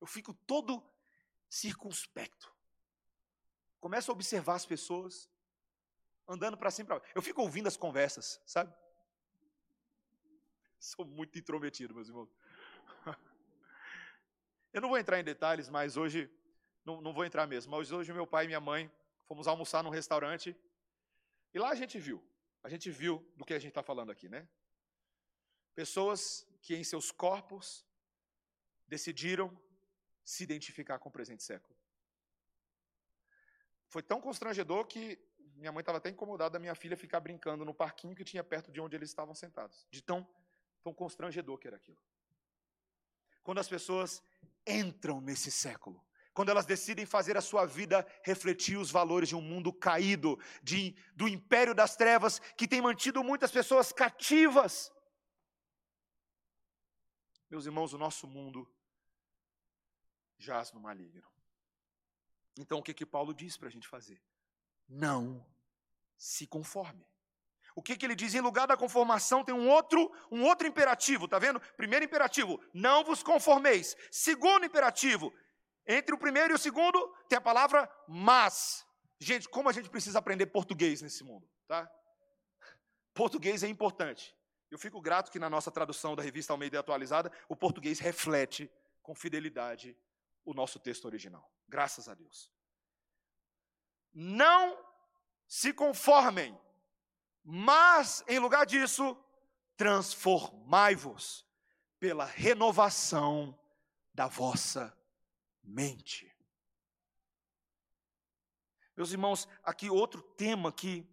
[SPEAKER 1] eu fico todo circunspecto. Começo a observar as pessoas, andando para cima baixo. Eu fico ouvindo as conversas, sabe? Sou muito intrometido, meus irmãos. Eu não vou entrar em detalhes, mas hoje, não, não vou entrar mesmo, mas hoje meu pai e minha mãe fomos almoçar num restaurante e lá a gente viu, a gente viu do que a gente está falando aqui, né? Pessoas que em seus corpos decidiram se identificar com o presente século. Foi tão constrangedor que minha mãe estava até incomodada da minha filha ficar brincando no parquinho que tinha perto de onde eles estavam sentados. De tão, tão constrangedor que era aquilo. Quando as pessoas entram nesse século, quando elas decidem fazer a sua vida refletir os valores de um mundo caído, de, do império das trevas, que tem mantido muitas pessoas cativas. Meus irmãos, o nosso mundo jaz no maligno. Então, o que que Paulo diz para a gente fazer? Não se conforme. O que, que ele diz? Em lugar da conformação tem um outro, um outro imperativo, tá vendo? Primeiro imperativo, não vos conformeis. Segundo imperativo, entre o primeiro e o segundo tem a palavra mas. Gente, como a gente precisa aprender português nesse mundo, tá? Português é importante. Eu fico grato que na nossa tradução da revista Almeida Atualizada, o português reflete com fidelidade o nosso texto original. Graças a Deus. Não se conformem, mas em lugar disso, transformai-vos pela renovação da vossa mente. Meus irmãos, aqui outro tema que,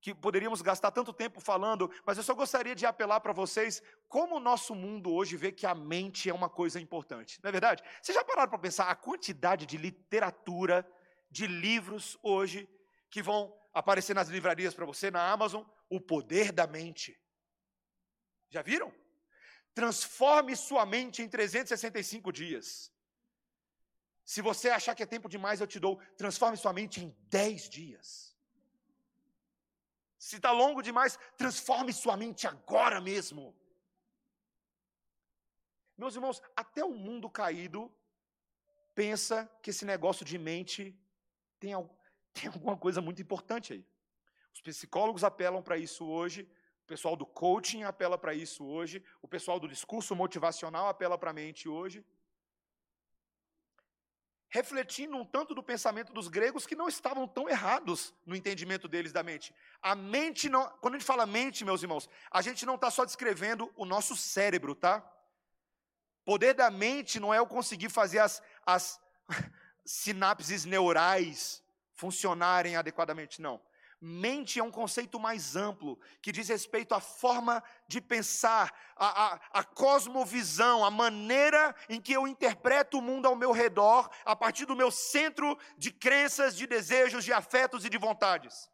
[SPEAKER 1] que poderíamos gastar tanto tempo falando, mas eu só gostaria de apelar para vocês como o nosso mundo hoje vê que a mente é uma coisa importante. Não é verdade? Vocês já pararam para pensar a quantidade de literatura, de livros hoje que vão aparecer nas livrarias para você, na Amazon, o poder da mente. Já viram? Transforme sua mente em 365 dias. Se você achar que é tempo demais, eu te dou. Transforme sua mente em 10 dias. Se está longo demais, transforme sua mente agora mesmo. Meus irmãos, até o mundo caído pensa que esse negócio de mente tem, tem alguma coisa muito importante aí. Os psicólogos apelam para isso hoje, o pessoal do coaching apela para isso hoje, o pessoal do discurso motivacional apela para a mente hoje refletindo um tanto do pensamento dos gregos que não estavam tão errados no entendimento deles da mente. A mente, não, quando a gente fala mente, meus irmãos, a gente não está só descrevendo o nosso cérebro, tá? Poder da mente não é eu conseguir fazer as, as sinapses neurais funcionarem adequadamente, não. Mente é um conceito mais amplo, que diz respeito à forma de pensar, à, à, à, cosmovisão, a maneira em que eu interpreto o mundo ao meu redor, a partir do meu centro de crenças, de desejos, de afetos e de vontades.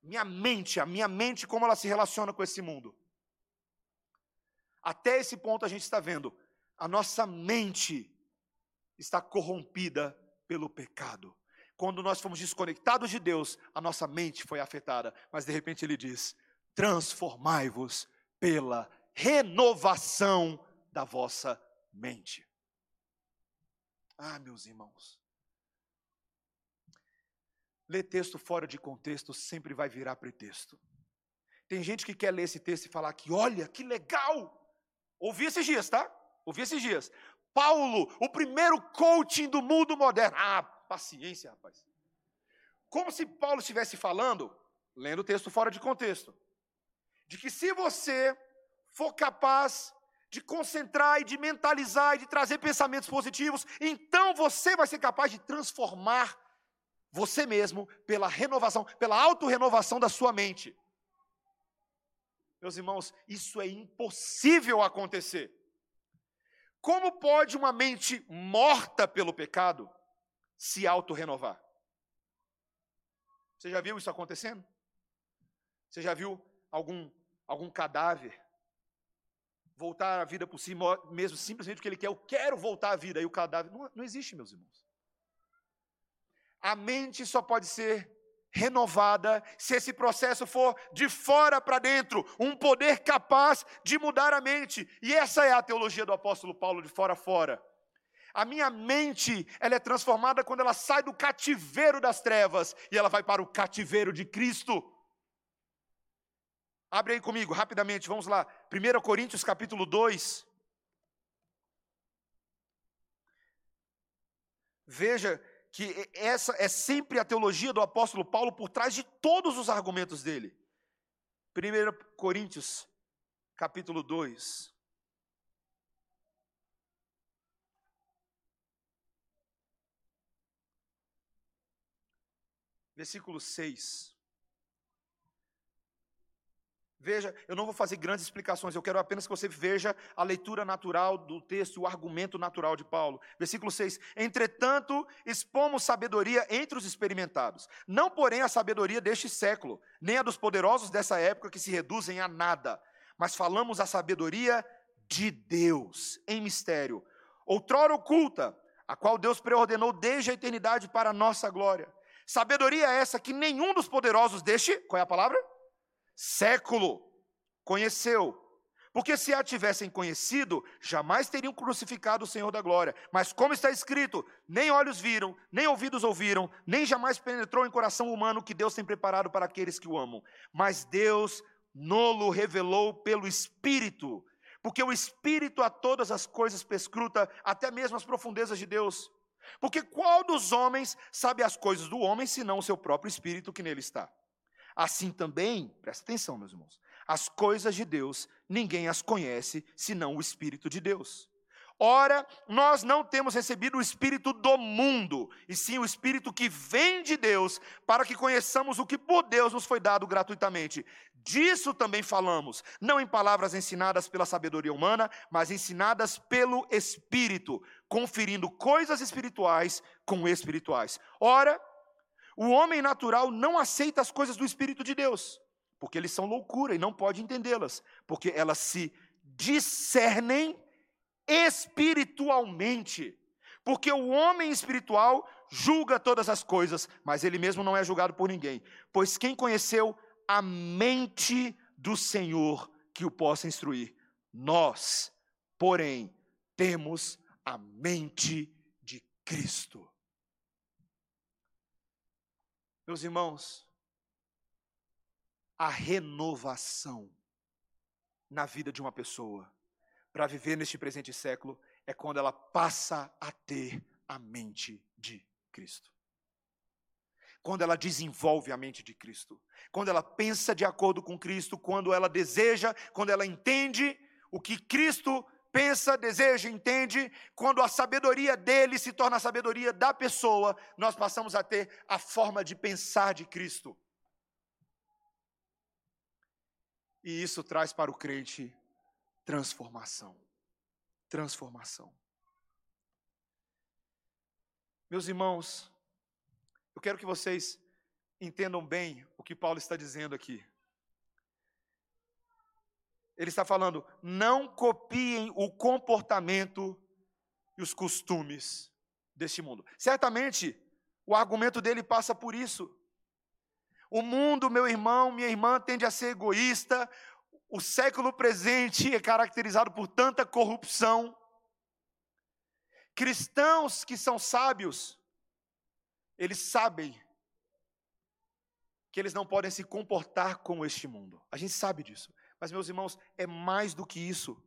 [SPEAKER 1] Minha mente, a minha mente, como ela se relaciona com esse mundo. Até esse ponto a gente está vendo, a nossa mente está corrompida pelo pecado quando nós fomos desconectados de Deus, a nossa mente foi afetada. Mas de repente ele diz: transformai-vos pela renovação da vossa mente. Ah, meus irmãos. Ler texto fora de contexto sempre vai virar pretexto. Tem gente que quer ler esse texto e falar que, olha, que legal! Ouvi esses dias, tá? Ouvi esses dias. Paulo, o primeiro coaching do mundo moderno. Ah, paciência, rapaz. Como se Paulo estivesse falando, lendo o texto fora de contexto, de que se você for capaz de concentrar e de mentalizar e de trazer pensamentos positivos, então você vai ser capaz de transformar você mesmo pela renovação, pela autorrenovação da sua mente. Meus irmãos, isso é impossível acontecer. Como pode uma mente morta pelo pecado se auto-renovar. Você já viu isso acontecendo? Você já viu algum, algum cadáver voltar à vida por si mesmo, simplesmente porque ele quer, eu quero voltar à vida, e o cadáver. Não, não existe, meus irmãos. A mente só pode ser renovada se esse processo for de fora para dentro, um poder capaz de mudar a mente. E essa é a teologia do apóstolo Paulo, de fora a fora. A minha mente, ela é transformada quando ela sai do cativeiro das trevas e ela vai para o cativeiro de Cristo. Abre aí comigo, rapidamente, vamos lá. 1 Coríntios capítulo 2. Veja que essa é sempre a teologia do apóstolo Paulo por trás de todos os argumentos dele. 1 Coríntios capítulo 2. Versículo 6. Veja, eu não vou fazer grandes explicações, eu quero apenas que você veja a leitura natural do texto, o argumento natural de Paulo. Versículo 6: Entretanto, expomos sabedoria entre os experimentados, não porém a sabedoria deste século, nem a dos poderosos dessa época que se reduzem a nada, mas falamos a sabedoria de Deus em mistério, outrora oculta, a qual Deus preordenou desde a eternidade para a nossa glória. Sabedoria essa que nenhum dos poderosos deste, qual é a palavra? século conheceu. Porque se a tivessem conhecido, jamais teriam crucificado o Senhor da glória. Mas como está escrito, nem olhos viram, nem ouvidos ouviram, nem jamais penetrou em coração humano que Deus tem preparado para aqueles que o amam. Mas Deus nolo revelou pelo Espírito, porque o Espírito a todas as coisas pescruta, até mesmo as profundezas de Deus. Porque qual dos homens sabe as coisas do homem, senão o seu próprio Espírito que nele está? Assim também, presta atenção, meus irmãos, as coisas de Deus, ninguém as conhece senão o Espírito de Deus. Ora, nós não temos recebido o Espírito do mundo, e sim o Espírito que vem de Deus, para que conheçamos o que por Deus nos foi dado gratuitamente. Disso também falamos, não em palavras ensinadas pela sabedoria humana, mas ensinadas pelo Espírito, conferindo coisas espirituais com espirituais. Ora, o homem natural não aceita as coisas do Espírito de Deus, porque eles são loucura e não pode entendê-las, porque elas se discernem espiritualmente. Porque o homem espiritual julga todas as coisas, mas ele mesmo não é julgado por ninguém. Pois quem conheceu a mente do Senhor que o possa instruir? Nós, porém, temos a mente de Cristo. Meus irmãos, a renovação na vida de uma pessoa para viver neste presente século é quando ela passa a ter a mente de Cristo. Quando ela desenvolve a mente de Cristo, quando ela pensa de acordo com Cristo, quando ela deseja, quando ela entende o que Cristo pensa, deseja, entende, quando a sabedoria dele se torna a sabedoria da pessoa, nós passamos a ter a forma de pensar de Cristo. E isso traz para o crente transformação. Transformação. Meus irmãos, eu quero que vocês entendam bem o que Paulo está dizendo aqui. Ele está falando: não copiem o comportamento e os costumes deste mundo. Certamente, o argumento dele passa por isso. O mundo, meu irmão, minha irmã, tende a ser egoísta. O século presente é caracterizado por tanta corrupção. Cristãos que são sábios, eles sabem que eles não podem se comportar como este mundo. A gente sabe disso. Mas, meus irmãos, é mais do que isso.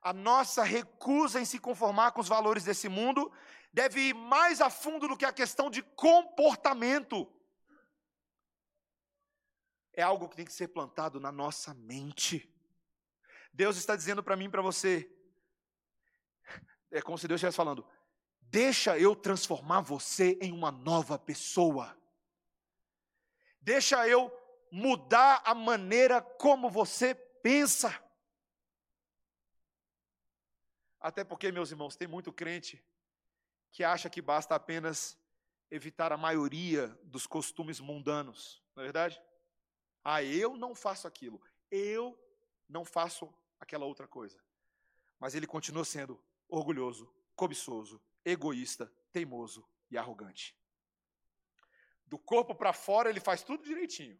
[SPEAKER 1] A nossa recusa em se conformar com os valores desse mundo deve ir mais a fundo do que a questão de comportamento. É algo que tem que ser plantado na nossa mente. Deus está dizendo para mim e para você, é como se Deus estivesse falando: deixa eu transformar você em uma nova pessoa. Deixa eu mudar a maneira como você pensa. Até porque, meus irmãos, tem muito crente que acha que basta apenas evitar a maioria dos costumes mundanos, não é verdade? Ah, eu não faço aquilo, eu não faço aquela outra coisa. Mas ele continua sendo orgulhoso, cobiçoso, egoísta, teimoso e arrogante. Do corpo para fora ele faz tudo direitinho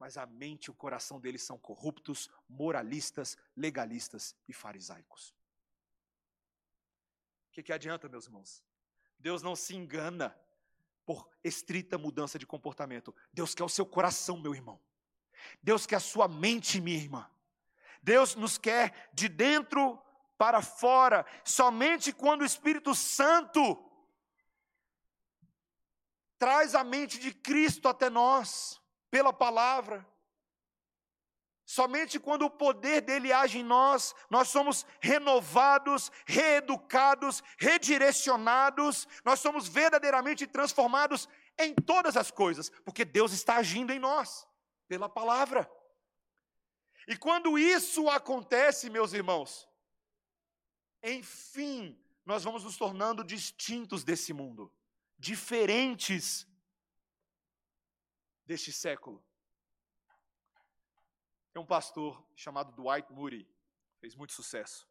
[SPEAKER 1] mas a mente e o coração deles são corruptos, moralistas, legalistas e farisaicos. O que, que adianta, meus irmãos? Deus não se engana por estrita mudança de comportamento. Deus quer o seu coração, meu irmão. Deus quer a sua mente, minha irmã. Deus nos quer de dentro para fora. Somente quando o Espírito Santo traz a mente de Cristo até nós pela palavra. Somente quando o poder dele age em nós, nós somos renovados, reeducados, redirecionados, nós somos verdadeiramente transformados em todas as coisas, porque Deus está agindo em nós, pela palavra. E quando isso acontece, meus irmãos, enfim, nós vamos nos tornando distintos desse mundo, diferentes deste século. Tem um pastor chamado Dwight Moody, fez muito sucesso.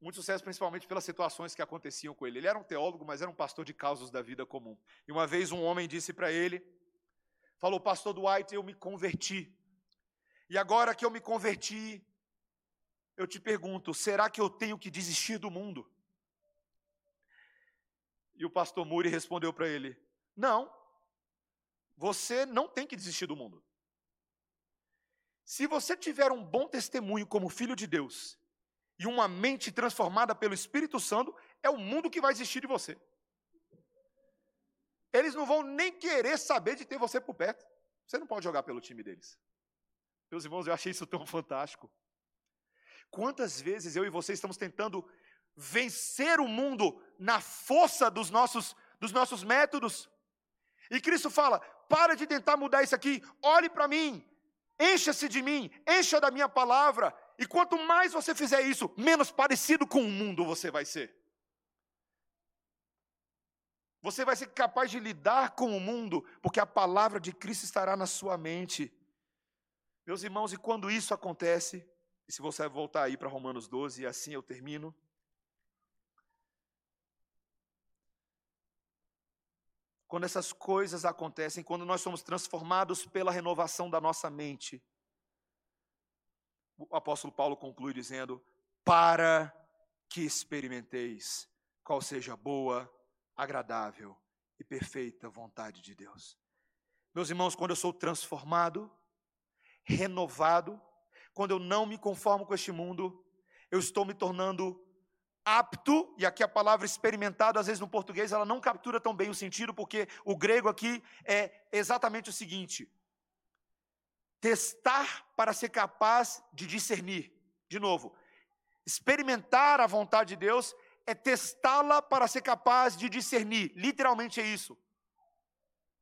[SPEAKER 1] Muito sucesso principalmente pelas situações que aconteciam com ele. Ele era um teólogo, mas era um pastor de causas da vida comum. E uma vez um homem disse para ele, falou, pastor Dwight, eu me converti. E agora que eu me converti, eu te pergunto, será que eu tenho que desistir do mundo? E o pastor Muri respondeu para ele: Não, você não tem que desistir do mundo. Se você tiver um bom testemunho como filho de Deus e uma mente transformada pelo Espírito Santo, é o mundo que vai existir de você. Eles não vão nem querer saber de ter você por perto. Você não pode jogar pelo time deles. Meus irmãos, eu achei isso tão fantástico. Quantas vezes eu e você estamos tentando vencer o mundo na força dos nossos, dos nossos métodos? E Cristo fala: para de tentar mudar isso aqui, olhe para mim, encha-se de mim, encha da minha palavra, e quanto mais você fizer isso, menos parecido com o mundo você vai ser. Você vai ser capaz de lidar com o mundo, porque a palavra de Cristo estará na sua mente. Meus irmãos, e quando isso acontece, e se você voltar aí para Romanos 12, e assim eu termino. Quando essas coisas acontecem, quando nós somos transformados pela renovação da nossa mente, o apóstolo Paulo conclui dizendo: Para que experimenteis qual seja a boa, agradável e perfeita vontade de Deus. Meus irmãos, quando eu sou transformado, renovado, quando eu não me conformo com este mundo, eu estou me tornando apto, e aqui a palavra experimentado, às vezes no português, ela não captura tão bem o sentido, porque o grego aqui é exatamente o seguinte: testar para ser capaz de discernir. De novo, experimentar a vontade de Deus é testá-la para ser capaz de discernir. Literalmente é isso.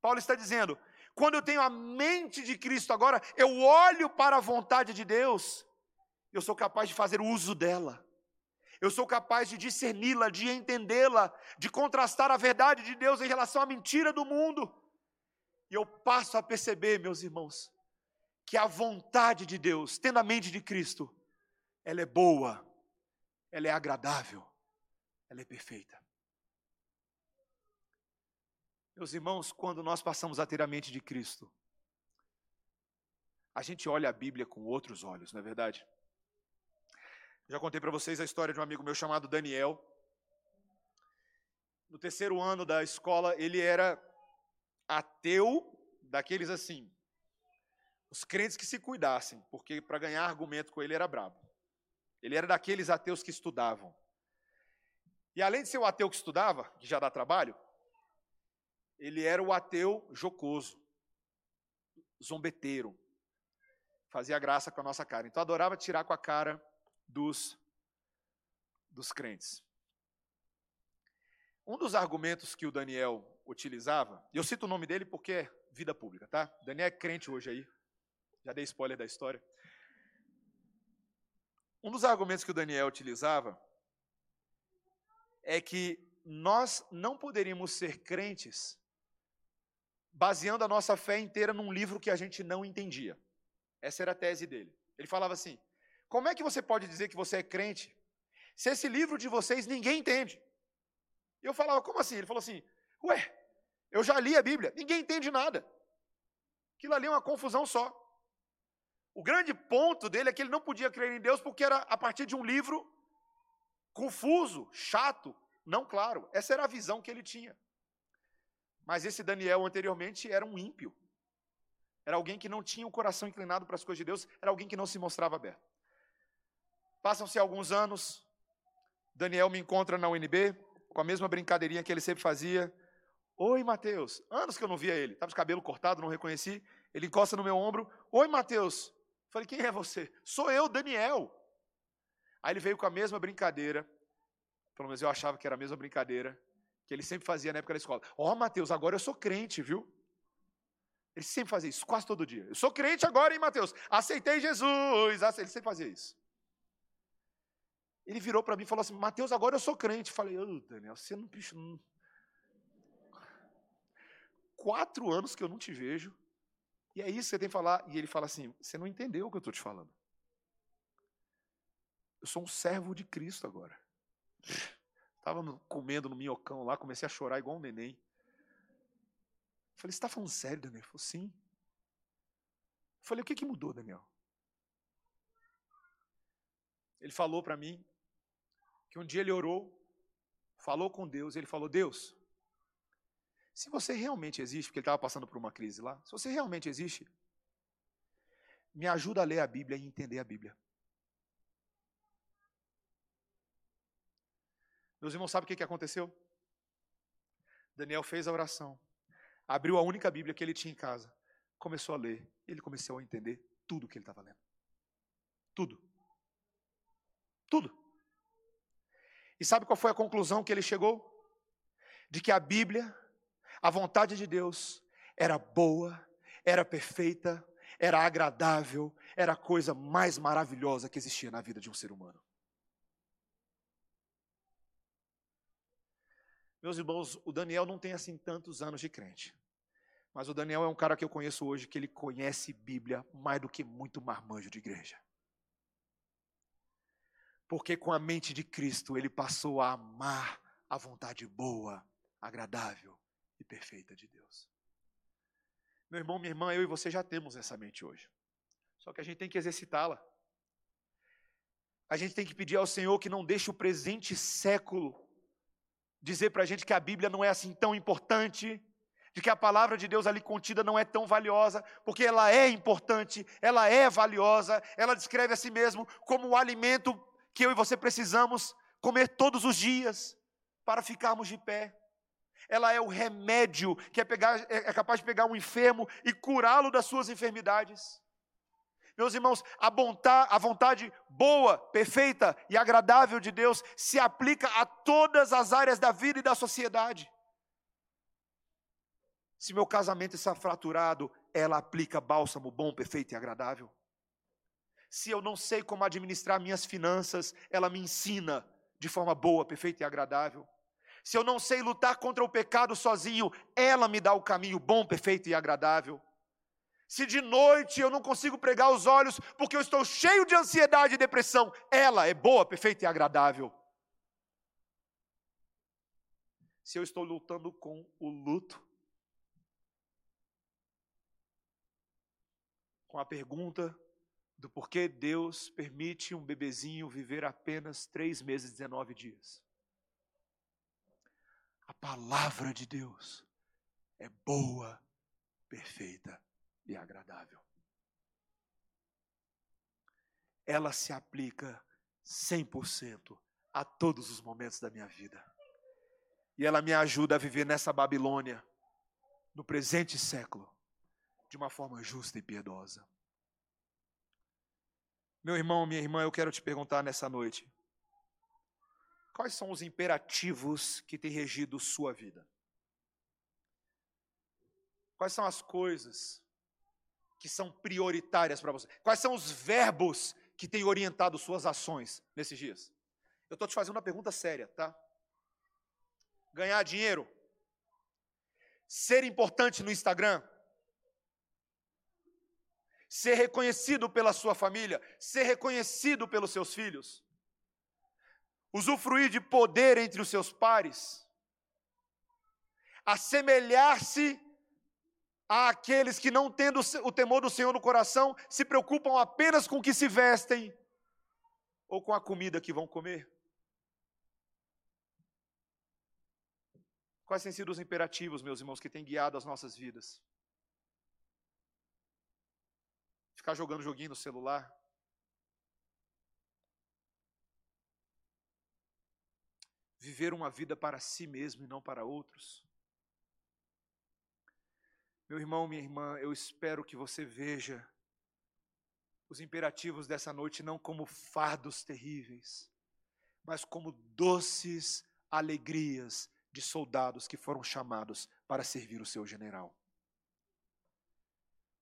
[SPEAKER 1] Paulo está dizendo: quando eu tenho a mente de Cristo agora, eu olho para a vontade de Deus, eu sou capaz de fazer uso dela. Eu sou capaz de discerni-la, de entendê-la, de contrastar a verdade de Deus em relação à mentira do mundo. E eu passo a perceber, meus irmãos, que a vontade de Deus, tendo a mente de Cristo, ela é boa, ela é agradável, ela é perfeita. Meus irmãos, quando nós passamos a ter a mente de Cristo, a gente olha a Bíblia com outros olhos, não é verdade? Já contei para vocês a história de um amigo meu chamado Daniel. No terceiro ano da escola, ele era ateu, daqueles assim, os crentes que se cuidassem, porque para ganhar argumento com ele era brabo. Ele era daqueles ateus que estudavam. E além de ser o ateu que estudava, que já dá trabalho, ele era o ateu jocoso, zombeteiro, fazia graça com a nossa cara. Então adorava tirar com a cara dos, dos crentes. Um dos argumentos que o Daniel utilizava, eu cito o nome dele porque é vida pública, tá? Daniel é crente hoje aí, já dei spoiler da história. Um dos argumentos que o Daniel utilizava é que nós não poderíamos ser crentes baseando a nossa fé inteira num livro que a gente não entendia. Essa era a tese dele. Ele falava assim: como é que você pode dizer que você é crente se esse livro de vocês ninguém entende? Eu falava: como assim? Ele falou assim: ué, eu já li a Bíblia, ninguém entende nada. Aquilo ali é uma confusão só. O grande ponto dele é que ele não podia crer em Deus porque era a partir de um livro confuso, chato, não claro. Essa era a visão que ele tinha. Mas esse Daniel anteriormente era um ímpio. Era alguém que não tinha o coração inclinado para as coisas de Deus, era alguém que não se mostrava aberto. Passam-se alguns anos, Daniel me encontra na UNB, com a mesma brincadeirinha que ele sempre fazia. Oi, Mateus. Anos que eu não via ele. Estava de cabelo cortado, não reconheci. Ele encosta no meu ombro. Oi, Mateus. Falei, quem é você? Sou eu, Daniel. Aí ele veio com a mesma brincadeira. Pelo menos eu achava que era a mesma brincadeira que ele sempre fazia na época da escola. Ó, oh, Mateus, agora eu sou crente, viu? Ele sempre fazia isso, quase todo dia. Eu sou crente agora, hein, Mateus? Aceitei Jesus. Ele sempre fazia isso. Ele virou para mim e falou assim: Mateus, agora eu sou crente. Eu falei, ô, Daniel, você não, bicho, não. Quatro anos que eu não te vejo. E é isso que você tem que falar. E ele fala assim: você não entendeu o que eu estou te falando. Eu sou um servo de Cristo agora. Estava comendo no minhocão lá, comecei a chorar igual um neném. Falei, você está falando sério, Daniel? Ele falou, sim. Falei, o que, que mudou, Daniel? Ele falou para mim que um dia ele orou, falou com Deus, ele falou: Deus, se você realmente existe, porque ele estava passando por uma crise lá, se você realmente existe, me ajuda a ler a Bíblia e entender a Bíblia. Meus irmãos, sabe o que aconteceu? Daniel fez a oração abriu a única Bíblia que ele tinha em casa, começou a ler, ele começou a entender tudo o que ele estava lendo. Tudo. Tudo. E sabe qual foi a conclusão que ele chegou? De que a Bíblia, a vontade de Deus, era boa, era perfeita, era agradável, era a coisa mais maravilhosa que existia na vida de um ser humano. Meus irmãos, o Daniel não tem assim tantos anos de crente. Mas o Daniel é um cara que eu conheço hoje que ele conhece Bíblia mais do que muito marmanjo de igreja. Porque com a mente de Cristo ele passou a amar a vontade boa, agradável e perfeita de Deus. Meu irmão, minha irmã, eu e você já temos essa mente hoje. Só que a gente tem que exercitá-la. A gente tem que pedir ao Senhor que não deixe o presente século dizer para a gente que a Bíblia não é assim tão importante, de que a palavra de Deus ali contida não é tão valiosa, porque ela é importante, ela é valiosa, ela descreve a si mesmo como o alimento que eu e você precisamos comer todos os dias para ficarmos de pé. Ela é o remédio que é, pegar, é, é capaz de pegar um enfermo e curá-lo das suas enfermidades. Meus irmãos, a, a vontade boa, perfeita e agradável de Deus se aplica a todas as áreas da vida e da sociedade. Se meu casamento está fraturado, ela aplica bálsamo bom, perfeito e agradável. Se eu não sei como administrar minhas finanças, ela me ensina de forma boa, perfeita e agradável. Se eu não sei lutar contra o pecado sozinho, ela me dá o caminho bom, perfeito e agradável. Se de noite eu não consigo pregar os olhos porque eu estou cheio de ansiedade e depressão, ela é boa, perfeita e agradável. Se eu estou lutando com o luto, com a pergunta do porquê Deus permite um bebezinho viver apenas três meses e 19 dias. A palavra de Deus é boa, perfeita e agradável. Ela se aplica 100% a todos os momentos da minha vida. E ela me ajuda a viver nessa Babilônia, no presente século, de uma forma justa e piedosa. Meu irmão, minha irmã, eu quero te perguntar nessa noite: quais são os imperativos que têm regido sua vida? Quais são as coisas que são prioritárias para você? Quais são os verbos que têm orientado suas ações nesses dias? Eu estou te fazendo uma pergunta séria, tá? Ganhar dinheiro, ser importante no Instagram, ser reconhecido pela sua família, ser reconhecido pelos seus filhos, usufruir de poder entre os seus pares, assemelhar-se àqueles que, não tendo o temor do Senhor no coração, se preocupam apenas com o que se vestem ou com a comida que vão comer? Quais têm sido os imperativos, meus irmãos, que têm guiado as nossas vidas? Ficar jogando joguinho no celular? Viver uma vida para si mesmo e não para outros? Meu irmão, minha irmã, eu espero que você veja os imperativos dessa noite não como fardos terríveis, mas como doces alegrias de soldados que foram chamados para servir o seu general.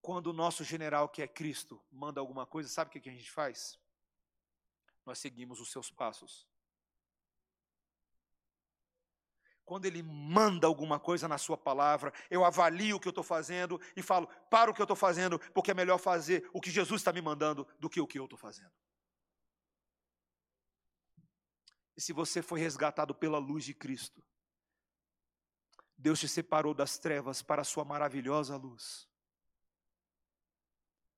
[SPEAKER 1] Quando o nosso general, que é Cristo, manda alguma coisa, sabe o que a gente faz? Nós seguimos os seus passos. Quando ele manda alguma coisa na sua palavra, eu avalio o que eu estou fazendo e falo, para o que eu estou fazendo, porque é melhor fazer o que Jesus está me mandando do que o que eu estou fazendo. E se você foi resgatado pela luz de Cristo, Deus te separou das trevas para a sua maravilhosa luz.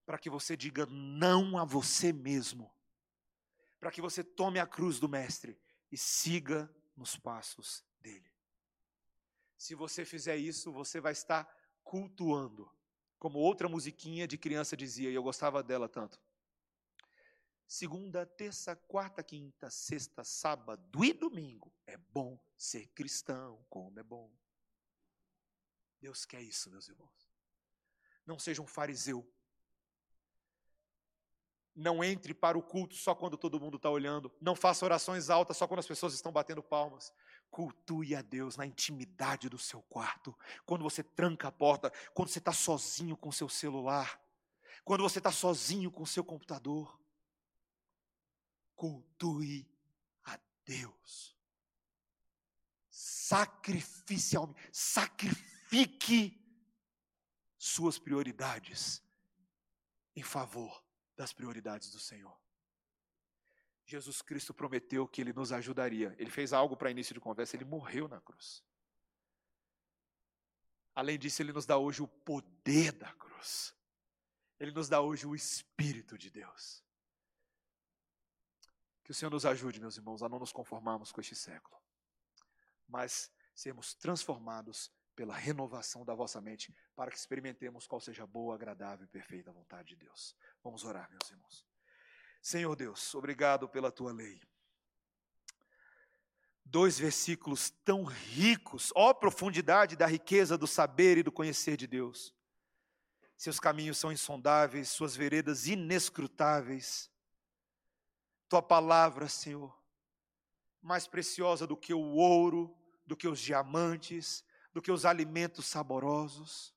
[SPEAKER 1] Para que você diga não a você mesmo. Para que você tome a cruz do Mestre e siga nos passos dele. Se você fizer isso, você vai estar cultuando. Como outra musiquinha de criança dizia, e eu gostava dela tanto. Segunda, terça, quarta, quinta, sexta, sábado e domingo. É bom ser cristão, como é bom. Deus quer isso, meus irmãos. Não seja um fariseu. Não entre para o culto só quando todo mundo está olhando. Não faça orações altas só quando as pessoas estão batendo palmas. Cultue a Deus na intimidade do seu quarto. Quando você tranca a porta, quando você está sozinho com o seu celular, quando você está sozinho com o seu computador cultue a Deus. Sacrificialmente, sacrifique suas prioridades em favor das prioridades do Senhor. Jesus Cristo prometeu que ele nos ajudaria. Ele fez algo para início de conversa, ele morreu na cruz. Além disso, ele nos dá hoje o poder da cruz. Ele nos dá hoje o Espírito de Deus. Que o Senhor nos ajude, meus irmãos, a não nos conformarmos com este século, mas sermos transformados pela renovação da vossa mente, para que experimentemos qual seja a boa, agradável e perfeita vontade de Deus. Vamos orar, meus irmãos. Senhor Deus, obrigado pela tua lei. Dois versículos tão ricos, ó profundidade da riqueza do saber e do conhecer de Deus. Seus caminhos são insondáveis, suas veredas inescrutáveis. Tua palavra, Senhor, mais preciosa do que o ouro, do que os diamantes, do que os alimentos saborosos.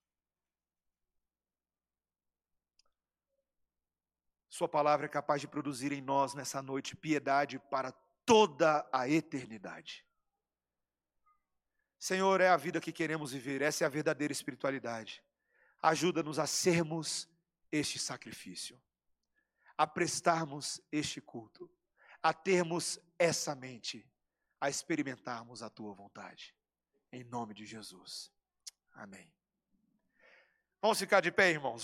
[SPEAKER 1] Sua palavra é capaz de produzir em nós nessa noite piedade para toda a eternidade. Senhor, é a vida que queremos viver, essa é a verdadeira espiritualidade. Ajuda-nos a sermos este sacrifício a prestarmos este culto, a termos essa mente, a experimentarmos a tua vontade. Em nome de Jesus. Amém. Vamos ficar de pé, irmãos. Vamos